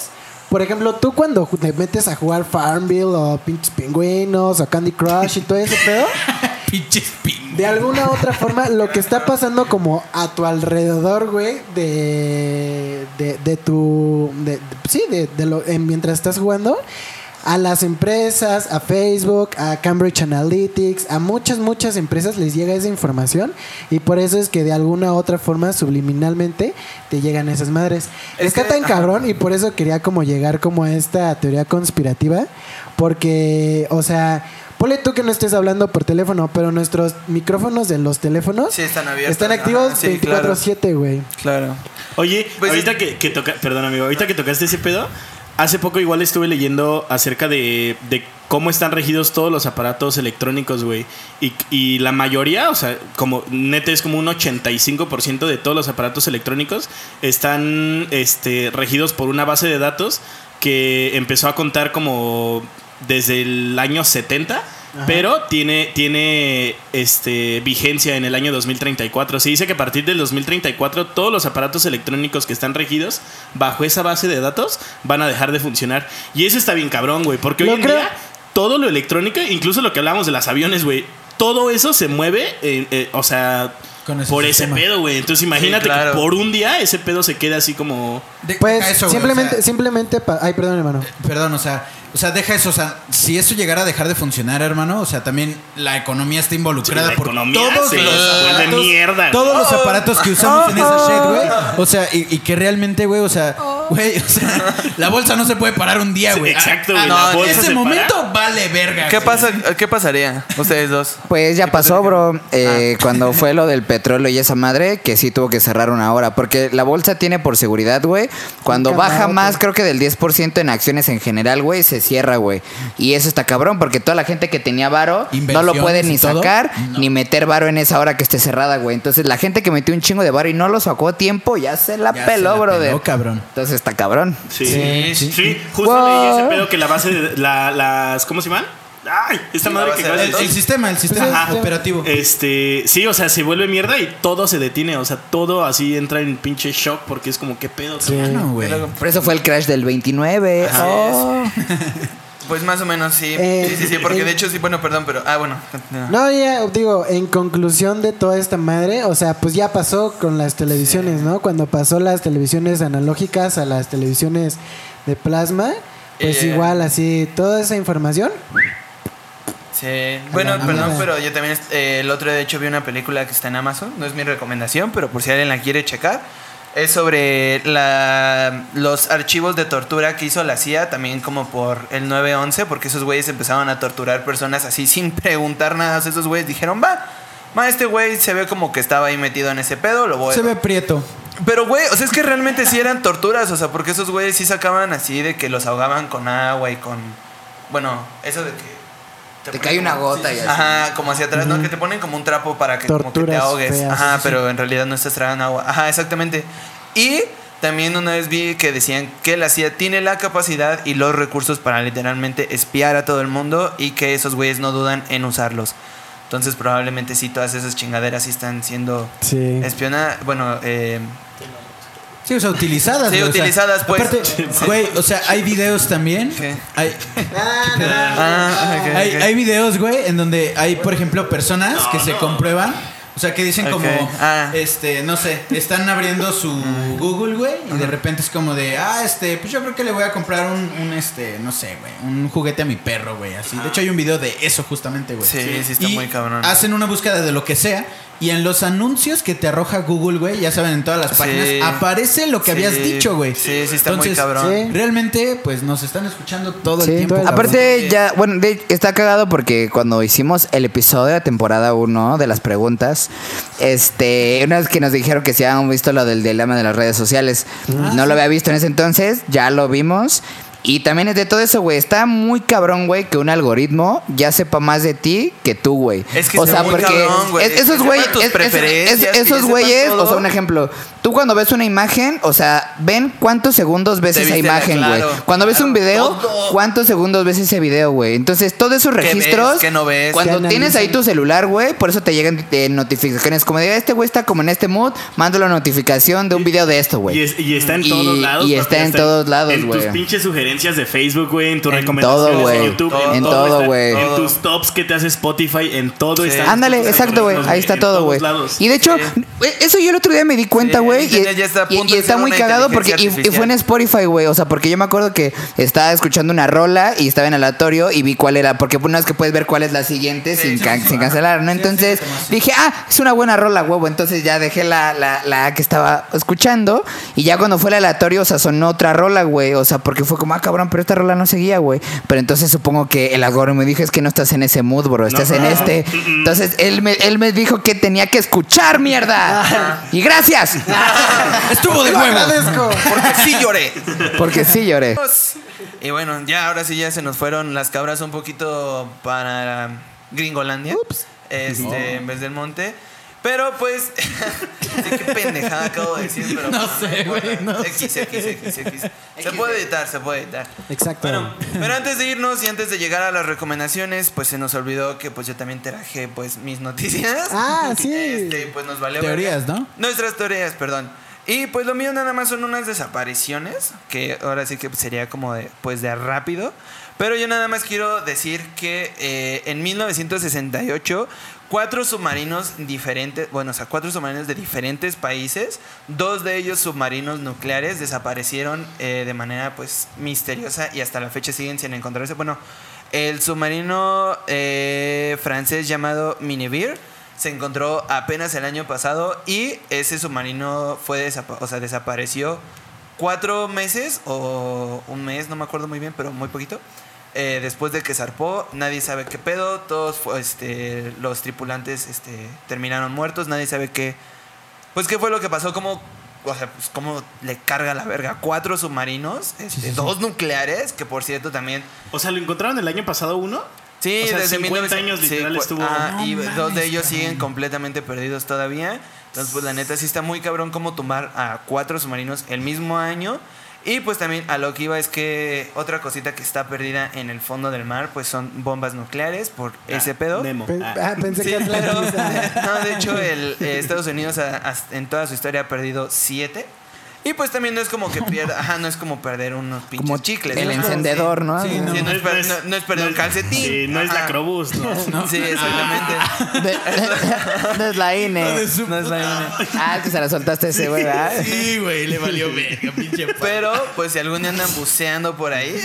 por ejemplo, tú cuando te metes a jugar Farmville o pinches pingüinos o Candy Crush y todo ese pedo, Pinches pin. De alguna otra forma, lo que está pasando como a tu alrededor, güey, de, de, de tu... de- sí, de, de lo, en- mientras estás jugando, a las empresas, a Facebook, a Cambridge Analytics, a muchas, muchas empresas les llega esa información y por eso es que de alguna u otra forma, subliminalmente, te llegan esas madres. Es Está tan cabrón y por eso quería como llegar como a esta teoría conspirativa, porque, o sea... Ponle tú que no estés hablando por teléfono, pero nuestros micrófonos de los teléfonos Sí, están abiertos. están activos Ajá, sí, claro. 24/7, güey. Claro. Oye, Pues ahorita que, que toca, perdón amigo, ahorita que tocaste ese pedo, hace poco igual estuve leyendo acerca de, de cómo están regidos todos los aparatos electrónicos, güey. Y, y la mayoría, o sea, como neta es como un 85% de todos los aparatos electrónicos están este, regidos por una base de datos que empezó a contar como desde el año 70. Pero tiene, tiene este, vigencia en el año 2034. Se dice que a partir del 2034 todos los aparatos electrónicos que están regidos bajo esa base de datos van a dejar de funcionar. Y eso está bien cabrón, güey. Porque hoy Lo en creo- día todo lo electrónico, incluso lo que hablábamos de los aviones, güey, todo eso se mueve, eh, eh, o sea, Con ese por sistema. ese pedo, güey. Entonces imagínate claro. que por un día ese pedo se queda así como... Pues eso, simplemente, o sea, simplemente, pa- ay, perdón, hermano. Perdón, o sea, o sea, deja eso, o sea, si eso llegara a dejar de funcionar, hermano, o sea, también la economía está involucrada Sí, la por economía todos se los aparatos, mierda, todos los aparatos que usamos en esa shit, güey. O sea, y, y que realmente, güey, o sea, güey, o sea, la bolsa no se puede parar un día, Sí, güey. exacto, Ah, güey, no, la en ese se momento vale verga. ¿Qué güey. pasa? ¿Qué pasaría? Ustedes dos. Pues ya pasó, bro. Eh, Ah. Cuando fue lo del petróleo y esa madre, que sí tuvo que cerrar una hora. Porque la bolsa tiene por seguridad, güey. Cuando baja más, creo que del 10% en acciones en general, güey, se cierra, güey. Y eso está cabrón, porque toda la gente que tenía varo no lo puede ni sacar, no. ni meter varo en esa hora que esté cerrada, güey. Entonces la gente que metió un chingo de varo y no lo sacó a tiempo, ya se la Ya se peló, la brother. peló, cabrón. Entonces está cabrón. Sí, Sí, sí, sí. justo Wow. leí ese pedo que la base de la- las... ¿Cómo se llaman? Ay, esta Sí, madre que El, el decir. sistema, el sistema Ajá. operativo. Este, sí, o sea, se vuelve mierda y todo se detiene, o sea, todo así entra en pinche shock porque es como qué pedo. Sí. No. Por eso fue el crash del 29. Así Oh. Pues más o menos sí. Eh, sí, sí, sí, porque eh, de hecho sí, bueno, perdón, pero ah, bueno. continúa. No, ya digo, en conclusión de toda esta madre, o sea, pues ya pasó con las televisiones, ¿no? Cuando pasó las televisiones analógicas a las televisiones de plasma, pues Eh. igual así, toda esa información. Sí. Bueno, perdón, pero yo también eh, el otro día de hecho vi una película que está en Amazon, no es mi recomendación, pero por si alguien la quiere checar. Es sobre la, los archivos de tortura que hizo la CIA, también como por el 9-11, porque esos güeyes empezaron a torturar personas así sin preguntar nada. O sea, Esos güeyes dijeron, va, va, este güey se ve como que estaba ahí metido en ese pedo, lo voy Se ve prieto. Pero, güey, o sea, es que realmente sí eran torturas, o sea, porque esos güeyes sí sacaban así de que los ahogaban con agua y con. Bueno, eso de que. Te cae una gota sí, y sí, así. Ajá, como hacia atrás, ¿no? Que te ponen como un trapo para que, como que te Torturas ahogues. feas, Ajá, sí, pero en realidad no estás tragando agua. Ajá, exactamente. Y también una vez vi que decían que la CIA tiene la capacidad y los recursos para literalmente espiar a todo el mundo y que esos güeyes no dudan en usarlos. Entonces probablemente sí todas esas chingaderas sí están siendo Sí. espionadas. Bueno, eh, Sí, o sea, utilizadas. Sí, güey, o sea, utilizadas, pues. Aparte, güey, o sea, hay videos también. ¿Qué? Hay, Ah, ok, hay, ok. hay videos, güey, en donde hay, por ejemplo, personas que se comprueban. O sea, que dicen Ok, como, ah. este, no sé, están abriendo su Google, güey, y de repente es como de, ah, este, pues yo creo que le voy a comprar un, un, este, no sé, güey, un juguete a mi perro, güey, así. De hecho, hay un video de eso justamente, güey. Sí, sí está Y muy cabrón. Hacen una búsqueda de lo que sea. Y en los anuncios que te arroja Google, güey, ya saben, en todas las Sí. páginas, aparece lo que Sí. habías dicho, güey. Sí, sí está muy Entonces, cabrón. Sí. Realmente, pues nos están escuchando todo Sí. el tiempo. Todo el- cabrón. Aparte, ya, bueno, de- está cagado porque cuando hicimos el episodio de la temporada 1 de las preguntas, este, una vez que nos dijeron que si habíamos visto lo del dilema de las redes sociales, no lo había visto en ese entonces, ya lo vimos. Y también es de todo eso, güey. Está muy cabrón, güey, que un algoritmo ya sepa más de ti que tú, güey. Es que o sea, muy porque cabrón, güey. es- esos güeyes, es- es- esos güeyes, o sea, un ejemplo. Tú cuando ves una imagen, o sea, ven cuántos segundos ves Te esa imagen, güey. claro, Cuando ves un video, todo. ¿cuántos segundos ves ese video, güey? Entonces, todos esos registros, qué no ves? cuando ¿Qué tienes ahí tu celular, güey, por eso te llegan eh, notificaciones. Como de, este güey está como en este mood, mando la notificación de un video de esto, Y, güey. es- y está en Y- todos lados. y está en todos lados, güey. tus pinches sugerencias de Facebook, güey. En tus En recomendaciones todo, de YouTube. Todo, En todo, güey. En tus tops que te hace Spotify. En todo Sí. está. Ándale, exacto, güey. Ahí está todo, güey. Y de hecho, eso yo el otro día me di cuenta, Sí, güey. el y, está y- está muy cagado porque. Y, fue en Spotify, güey. O sea, porque yo me acuerdo que estaba escuchando una rola y estaba en aleatorio y vi cuál era. Porque una vez que puedes ver cuál es la siguiente sin, can- sin cancelar, ¿no? Entonces dije, ah, es una buena rola, huevo. Entonces ya dejé la, la, la que estaba escuchando y ya cuando fue el aleatorio, o sea, sonó otra rola, güey. O sea, porque fue como, ah, cabrón, pero esta rola no seguía, güey. Pero entonces supongo que el algoritmo me dijo, es que no estás en ese mood, bro, estás No. en este. Entonces él me, él me dijo que tenía que escuchar, mierda. y gracias. Estuvo de huevo. agradezco. Porque sí lloré. Porque sí lloré. Y bueno, ya ahora sí ya se nos fueron las cabras un poquito para Gringolandia. Este, en vez del monte. Pero pues. sí, qué pendejada acabo de decir, pero. No pues, sé, güey, importa. no X, X, X, X. Se puede editar, se puede editar. Exacto. Bueno, pero antes de irnos y antes de llegar a las recomendaciones, pues se nos olvidó que pues yo también traje pues mis noticias. Ah, sí. Este, pues nos valió. Teorías, verga. ¿no? Nuestras teorías, perdón. Y pues lo mío nada más son unas desapariciones, que ahora sí que sería como de, pues de rápido. Pero yo nada más quiero decir que eh, en 1968 cuatro submarinos diferentes, bueno, o sea, cuatro submarinos de diferentes países, dos de ellos submarinos nucleares desaparecieron eh, de manera pues misteriosa y hasta la fecha siguen sin encontrarse. Bueno, el submarino eh, francés llamado Minivir se encontró apenas el año pasado y ese submarino fue o sea, desapareció cuatro meses o un mes, no me acuerdo muy bien, pero muy poquito. Eh, después de que zarpó, nadie sabe qué pedo, todos este, los tripulantes este, terminaron muertos, nadie sabe qué, pues qué fue lo que pasó, cómo, o sea, pues cómo le carga la verga cuatro submarinos, este, dos nucleares, que por cierto también O sea, ¿lo encontraron el año pasado uno? Sí, O sea, desde 50 1900 años literal estuvo- ah, No y dos de ellos siguen completamente perdidos todavía. Entonces, pues la neta sí está muy cabrón como tumbar a cuatro submarinos el mismo año. Y pues también a lo que iba es que otra cosita que está perdida en el fondo del mar, pues son bombas nucleares por ese pedo. Nemo. Ah. ah, pensé Sí, que pero, ah. no, de hecho, el, eh, Estados Unidos a- a- en toda su historia ha perdido siete. Y pues también no es como que pierda, ajá, no es como perder unos pinches Como chicles. el ¿no? encendedor, ¿no? Sí, Sí, no, es, no- no es perder un calcetín. Sí, no es la Ajá. Crobús, ¿no? Sí, exactamente. De- no es la INE. No es la INE. Ah, es que se la soltaste ese, güey, ¿verdad? Sí, güey, le valió verga, pinche Pero, pues si algún día andan buceando por ahí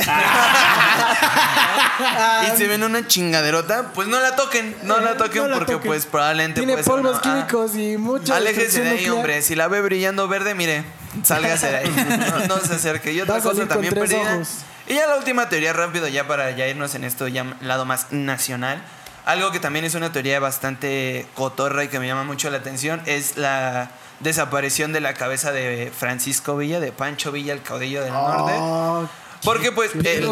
y se ven una chingaderota, pues no la toquen, no la toquen No la porque toquen. pues probablemente Tiene polvos ah. químicos y mucha Aléjese de ahí, nuclear. hombre. Si la ve brillando verde, mire, sálgase de ahí. No, no se acerque. Y otra cosa también perdida. ojos. Y ya la última teoría rápido, ya para ya irnos en esto, ya lado más nacional. Algo que también es una teoría bastante cotorra y que me llama mucho la atención es la desaparición de la cabeza de Francisco Villa, de Pancho Villa, el caudillo del norte. Porque pues el,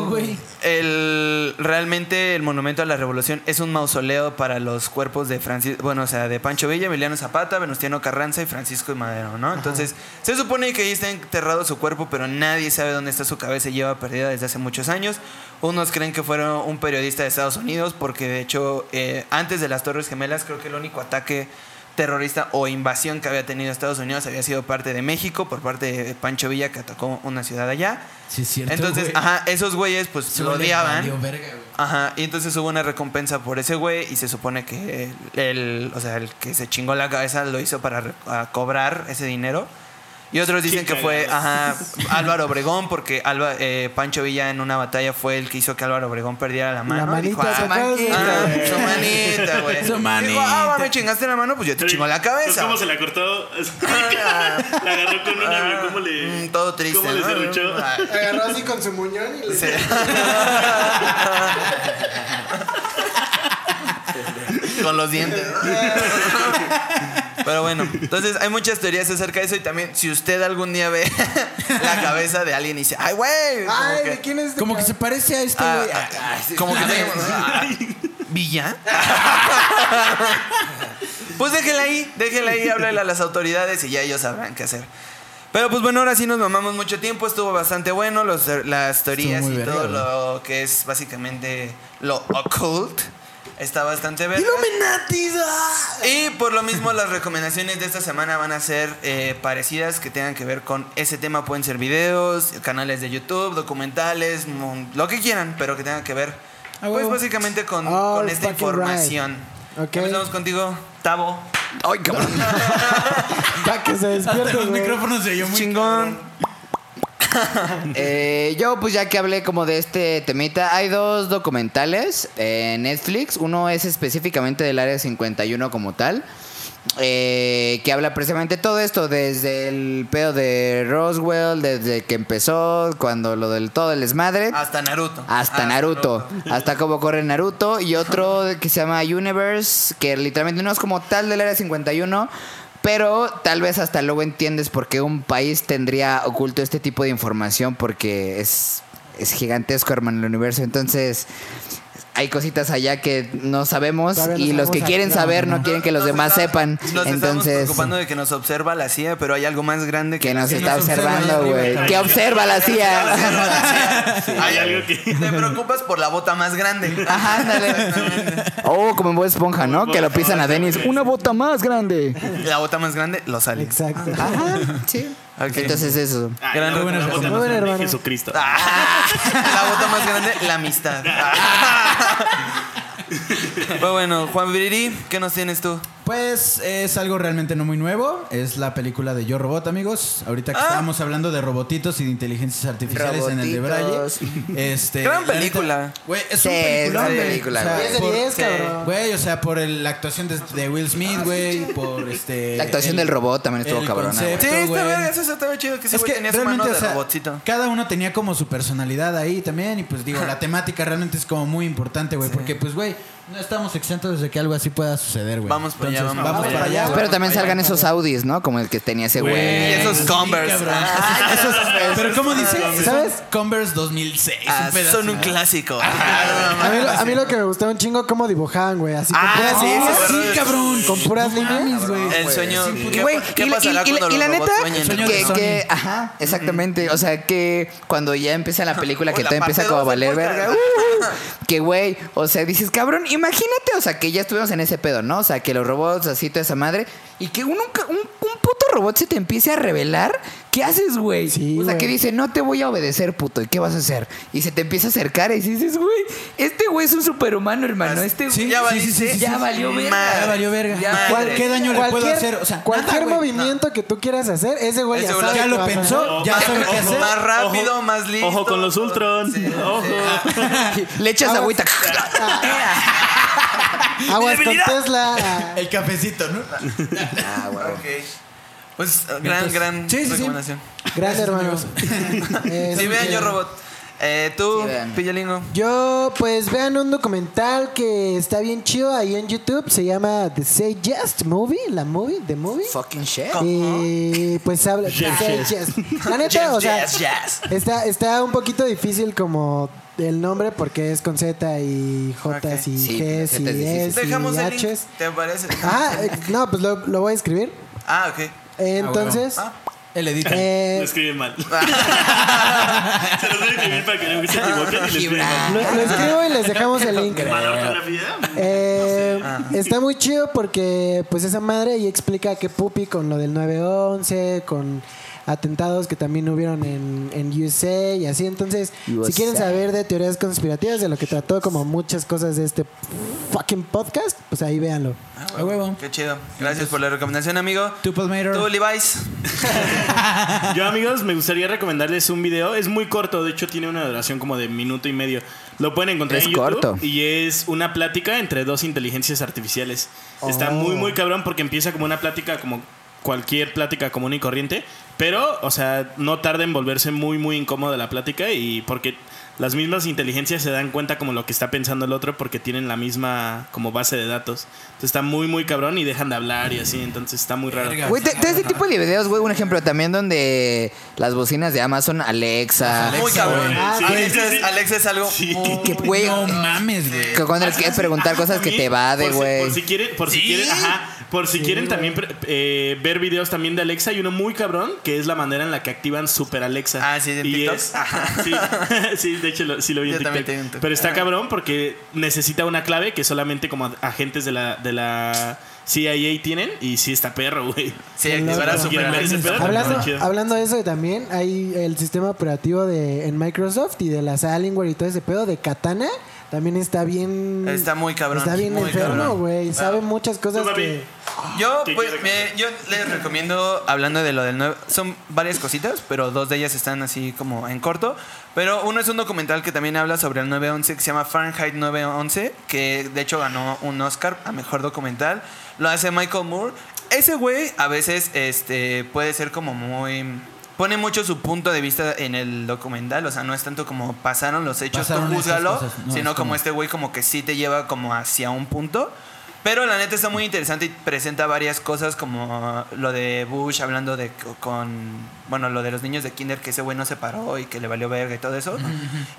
el- realmente el monumento a la revolución es un mausoleo para los cuerpos de Francis, bueno, o sea, de Pancho Villa, Emiliano Zapata, Venustiano Carranza y Francisco y Madero, ¿no? Entonces, se supone que ahí está enterrado su cuerpo, pero nadie sabe dónde está su cabeza, lleva perdida desde hace muchos años. Unos creen que fueron un periodista de Estados Unidos, porque de hecho, eh, antes de las Torres Gemelas, creo que el único ataque terrorista o invasión que había tenido Estados Unidos había sido parte de México, por parte de Pancho Villa, que atacó una ciudad allá. Sí, es cierto. Entonces, güey. ajá, esos güeyes pues Se lo odiaban. verga, güey. Ajá, y entonces hubo una recompensa por ese güey y se supone que el, el- o sea, el que se chingó la cabeza lo hizo para a cobrar ese dinero. Y otros dicen Qué que fue ajá, Álvaro Obregón, porque Alba, eh, Pancho Villa en una batalla fue el que hizo que Álvaro Obregón perdiera la mano. La Dijo, manita ah, acá, ah, güey. su manita, güey. Su Dijo, manita. ah, me chingaste la mano, pues yo te chingo la Entonces, cabeza. ¿Cómo se la cortó? la agarró con una. ¿Cómo le.? Mm, todo triste, ¿Cómo le ¿no? serruchó? Ah, Agarró así con su muñón y le Sí. Con los dientes. Pero bueno, entonces hay muchas teorías acerca de eso y también si usted algún día ve la cabeza de alguien y dice, ay, güey. como Ay, que- ¿de quién es? este Como que se parece a este, ah, güey. ah, Ah, sí. como que ¿Villa? pues déjela ahí, déjela ahí, háblale a las autoridades y ya ellos sabrán qué hacer. Pero pues bueno, ahora sí nos mamamos mucho tiempo, estuvo bastante bueno, los, las teorías y todo lo que es básicamente lo occult. Está bastante verga. Y por lo mismo las recomendaciones de esta semana van a ser eh, parecidas que tengan que ver con ese tema. Pueden ser videos, canales de YouTube, documentales, lo que quieran, pero que tengan que ver Ah, pues básicamente con, All con esta información. right. Ok. Empezamos contigo, Tavo. Ay, cabrón. Para que se Hasta despierte, los güey. micrófonos se oyó muy Chingón. Eh, yo, pues ya que hablé como de este temita, hay dos documentales en Netflix. Uno es específicamente del área 51 como tal. eh, que habla precisamente todo esto, desde el pedo de Roswell, desde que empezó, cuando lo del todo el desmadre. Hasta Naruto. Hasta Ah, Naruto, hasta cómo corre Naruto y otro que se llama Universe, que literalmente no es como tal del Área 51, pero tal vez hasta luego entiendes por qué un país tendría oculto este tipo de información porque es, es gigantesco, hermano, el universo. Entonces, hay cositas allá que no sabemos Todavía no y los que quieren saber no, no. quieren que los Nos demás está- sepan. Nos estamos Entonces, preocupando de que nos observa la CIA, pero hay algo más grande que, que nos está nos observando, güey. Que observa la CIA. Hay algo que. Te preocupas por la bota más grande. Ajá, ándale. Oh, como en Bob Esponja, ¿no? Que lo pisan a Dennis. Una bota más grande. La bota más grande, los aliens. Exacto. Ajá, sí. Ok. Entonces eso. Ay, Gran la- buena bota más grande, hermano. Jesucristo. Ah, la bota más grande, la amistad. Pues bueno, Juan Viriri, ¿qué nos tienes tú? Pues es algo realmente no muy nuevo. Es la película de Yo Robot, amigos. Ahorita que Ah. estábamos hablando de robotitos y de inteligencias artificiales en el de Braille. Este, Gran película. Güey, es Sí, un peliculón, es una güey. película, O sea, güey. 10 de por- 10, sí. cabrón. Güey, o sea, por el- la actuación de, de Will Smith, güey, por este... La actuación el- del robot también estuvo cabrona, concepto, Sí, verga, eso estaba chido que ese Es que tenía su mano realmente, de o sea, robotcito. cada uno tenía como su personalidad ahí también y pues digo, la temática realmente es como muy importante, güey, porque pues, güey, no estamos exentos de que algo así pueda suceder, güey. Vamos para allá, Entonces, vamos vamos para allá. allá. Pero también salgan esos Audis, ¿no? Como el que tenía ese Y güey. esos Sí, Converse. cabrón. Ah, Esos- pero ¿cómo dice? ¿Sabes? Son Converse 2006. ah, un son un clásico. A mí, lo- a mí lo que me gustaba un chingo cómo dibujaban, güey. Así con Ah, puras sí, líneas. sí, Sí, cabrón. Con puras líneas, güey. El sueño. Y, ¿Qué, güey, qué y y- y la- y neta, que, ajá, exactamente. O sea, que cuando ya empieza la película, que todo empieza como a valer verga. uh, que güey, o sea, dices, cabrón, imagínate, o sea, que ya estuvimos en ese pedo, ¿no? O sea, que los robots, así, toda esa madre, y que un, un, un puto robot se te empiece a revelar. ¿Qué haces, güey? Sí, o sea, güey. que dice, no te voy a obedecer, puto. ¿Y qué vas a hacer? Y se te empieza a acercar y dices, güey, este güey es un superhumano, hermano. Este Sí, güey ya sí, sí, ya valió verga. Ya valió verga. Ya Madre. ¿Cuál- ¿Qué daño le puedo hacer? O sea, cualquier nada, movimiento que tú quieras hacer, ese güey Ese ya sabe lo pensó, ya sabe qué hacer. Más rápido, Ojo, más listo. Ojo con los Ultron. Ojo. Le echas Aguas. agüita. Aguas con. Tesla. ah, El cafecito, ¿no? Ah, güey. Ok. Pues gran, gran Sí, sí, sí. recomendación. Grande, hermano. Eh, Sí, vean Yo Robot. Eh, tú. Pillalingo. Yo, pues vean un documental que está bien chido ahí en YouTube. Se llama The Say Just Movie. La movie, The Movie. Fucking shit. Y pues habla. Yes, Say yes. Just. La neta, o sea, está, está un poquito difícil como el nombre porque es con Z y J Ok. y Sí, y. S Dejamos y el H. link. ¿Te parece? Ajá, eh, no, pues lo, lo voy a escribir. Ah, ok. Entonces, Ah. El edita. eh, Lo escriben mal. se los voy a escribir para que no se equivoquen y lo mal. lo, lo escribo y les dejamos el link. Eh, está muy chido porque pues esa madre ahí explica que Pupi con lo del 911, con atentados que también hubieron en, en USA y así. Entonces, si USA. quieren saber de teorías conspirativas, de lo que trató como muchas cosas de este fucking podcast, pues ahí véanlo. A huevo. Qué chido. Gracias por la recomendación, amigo. Tú, Postmator. Tú, Levi's. Yo, amigos, me gustaría recomendarles un video. Es muy corto, de hecho, tiene una duración como de minuto y medio. Lo pueden encontrar Es en YouTube. corto. Y es una plática entre dos inteligencias artificiales. Está Oh. muy, muy cabrón porque empieza como una plática como cualquier plática común y corriente. Pero, o sea, no tarda en volverse muy, muy incómoda la plática. Y porque las mismas inteligencias se dan cuenta como lo que está pensando el otro porque tienen la misma como base de datos. Entonces está muy, muy cabrón y dejan de hablar y así. Entonces está muy raro. Güey, de, de ese tipo de videos, güey, un ejemplo también donde las bocinas de Amazon, Alexa, Muy cabrón. Ah, sí, Alexa, sí, sí. es, Alexa es algo muy- que, güey, No mames, güey. cuando les quieres preguntar cosas que te va de, güey. Por si quieren, por si Sí. quieren, ajá, por si quieren también pre- eh, ver videos también de Alexa, hay uno muy cabrón que es la manera en la que activan Super Alexa. Ah, sí, de y TikTok. es, ajá, sí, sí, de hecho lo, sí lo vi en TikTok. Pero está Ah. cabrón porque necesita una clave que solamente como agentes de la de la CIA tienen y sí está perro, güey. Sí, activar Super pedo, Hablando, hablando de eso también, hay el sistema operativo de en Microsoft y de las Alienware y todo ese pedo de Katana. También está bien. Está muy cabrón, Está bien muy enfermo, güey. Sabe Ah. muchas cosas que. Yo, ¿Qué pues, me- yo les recomiendo, hablando de lo del 9, son varias cositas, pero dos de ellas están así como en corto. Pero uno es un documental que también habla sobre el 911 que se llama Fahrenheit 911, que de hecho ganó un Oscar a mejor documental. Lo hace Michael Moore. Ese güey a veces este, puede ser como muy. Pone mucho su punto de vista en el documental, o sea, no es tanto como pasaron los hechos, Pasaron tú júzgalo, no, sino es como como- este güey como que sí te lleva como hacia un punto. Pero la neta está muy interesante y presenta varias cosas como lo de Bush hablando de co- con bueno, lo de los niños de kinder que ese güey no se paró y que le valió verga y todo eso.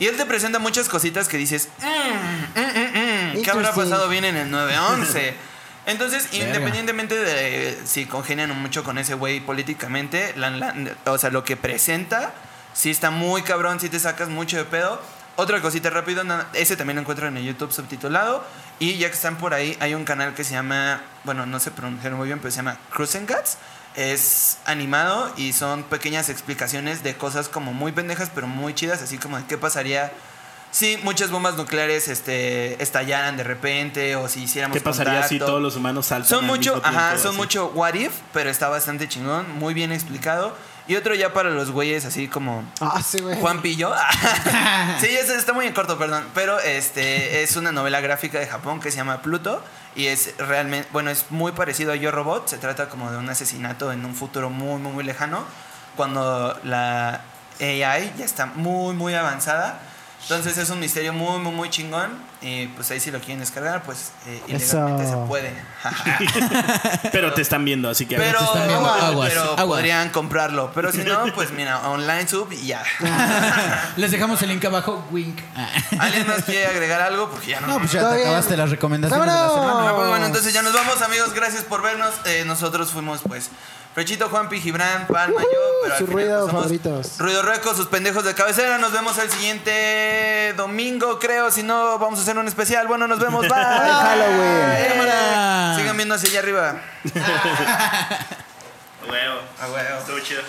y él te presenta muchas cositas que dices, "Mm, mm, mm, mm, ¿qué habrá pasado bien en el 911? Entonces, Verga. independientemente de si congenian mucho con ese güey políticamente, la- la- o sea, lo que presenta, sí está muy cabrón, sí te sacas mucho de pedo. Otra cosita rápido, ese también lo encuentro en el YouTube subtitulado. Y ya que están por ahí, hay un canal que se llama, bueno, no sé pronunciar muy bien, pero se llama Cruising Cats. Es animado y son pequeñas explicaciones de cosas como muy pendejas, pero muy chidas, así como de qué pasaría si muchas bombas nucleares este, estallaran de repente o si hiciéramos ¿Qué pasaría si todos los humanos saltan Son al mucho, mismo tiempo, ajá, son así? mucho what if, pero está bastante chingón, muy bien explicado. Y otro ya para los güeyes así como Ah, sí, güey. Juan Pillo. sí, ese está muy en corto, perdón. Pero este es una novela gráfica de Japón que se llama Pluto. Y es realmente, bueno, es muy parecido a Yo Robot. Se trata como de un asesinato en un futuro muy, muy, muy lejano. Cuando la AI ya está muy, muy avanzada. Entonces es un misterio muy, muy, muy chingón. Y pues ahí si lo quieren descargar, pues eh, ilegalmente Eso. se puede. Pero te están viendo, así que... Pero, están viendo aguas, pero aguas. podrían comprarlo. Pero si no, pues mira, online sub y ya. Les dejamos el link abajo, wink. ¿Alguien más quiere agregar algo? Porque ya no. No, pues ya te bien. acabaste las recomendaciones de la semana. Bueno, entonces ya nos vamos, amigos. Gracias por vernos. Eh, nosotros fuimos, pues, Frechito, Juanpi, Gibran, Palma, yo. Pero sus ruidos pues, somos favoritos. Ruido Reco, sus pendejos de cabecera. Nos vemos el siguiente domingo, creo. Si no, vamos a hacer un especial. Bueno, nos vemos. Bye. Halloween. Cámara. Sigan viendo hacia allá arriba. Huevo. A huevo. Estuvo chido.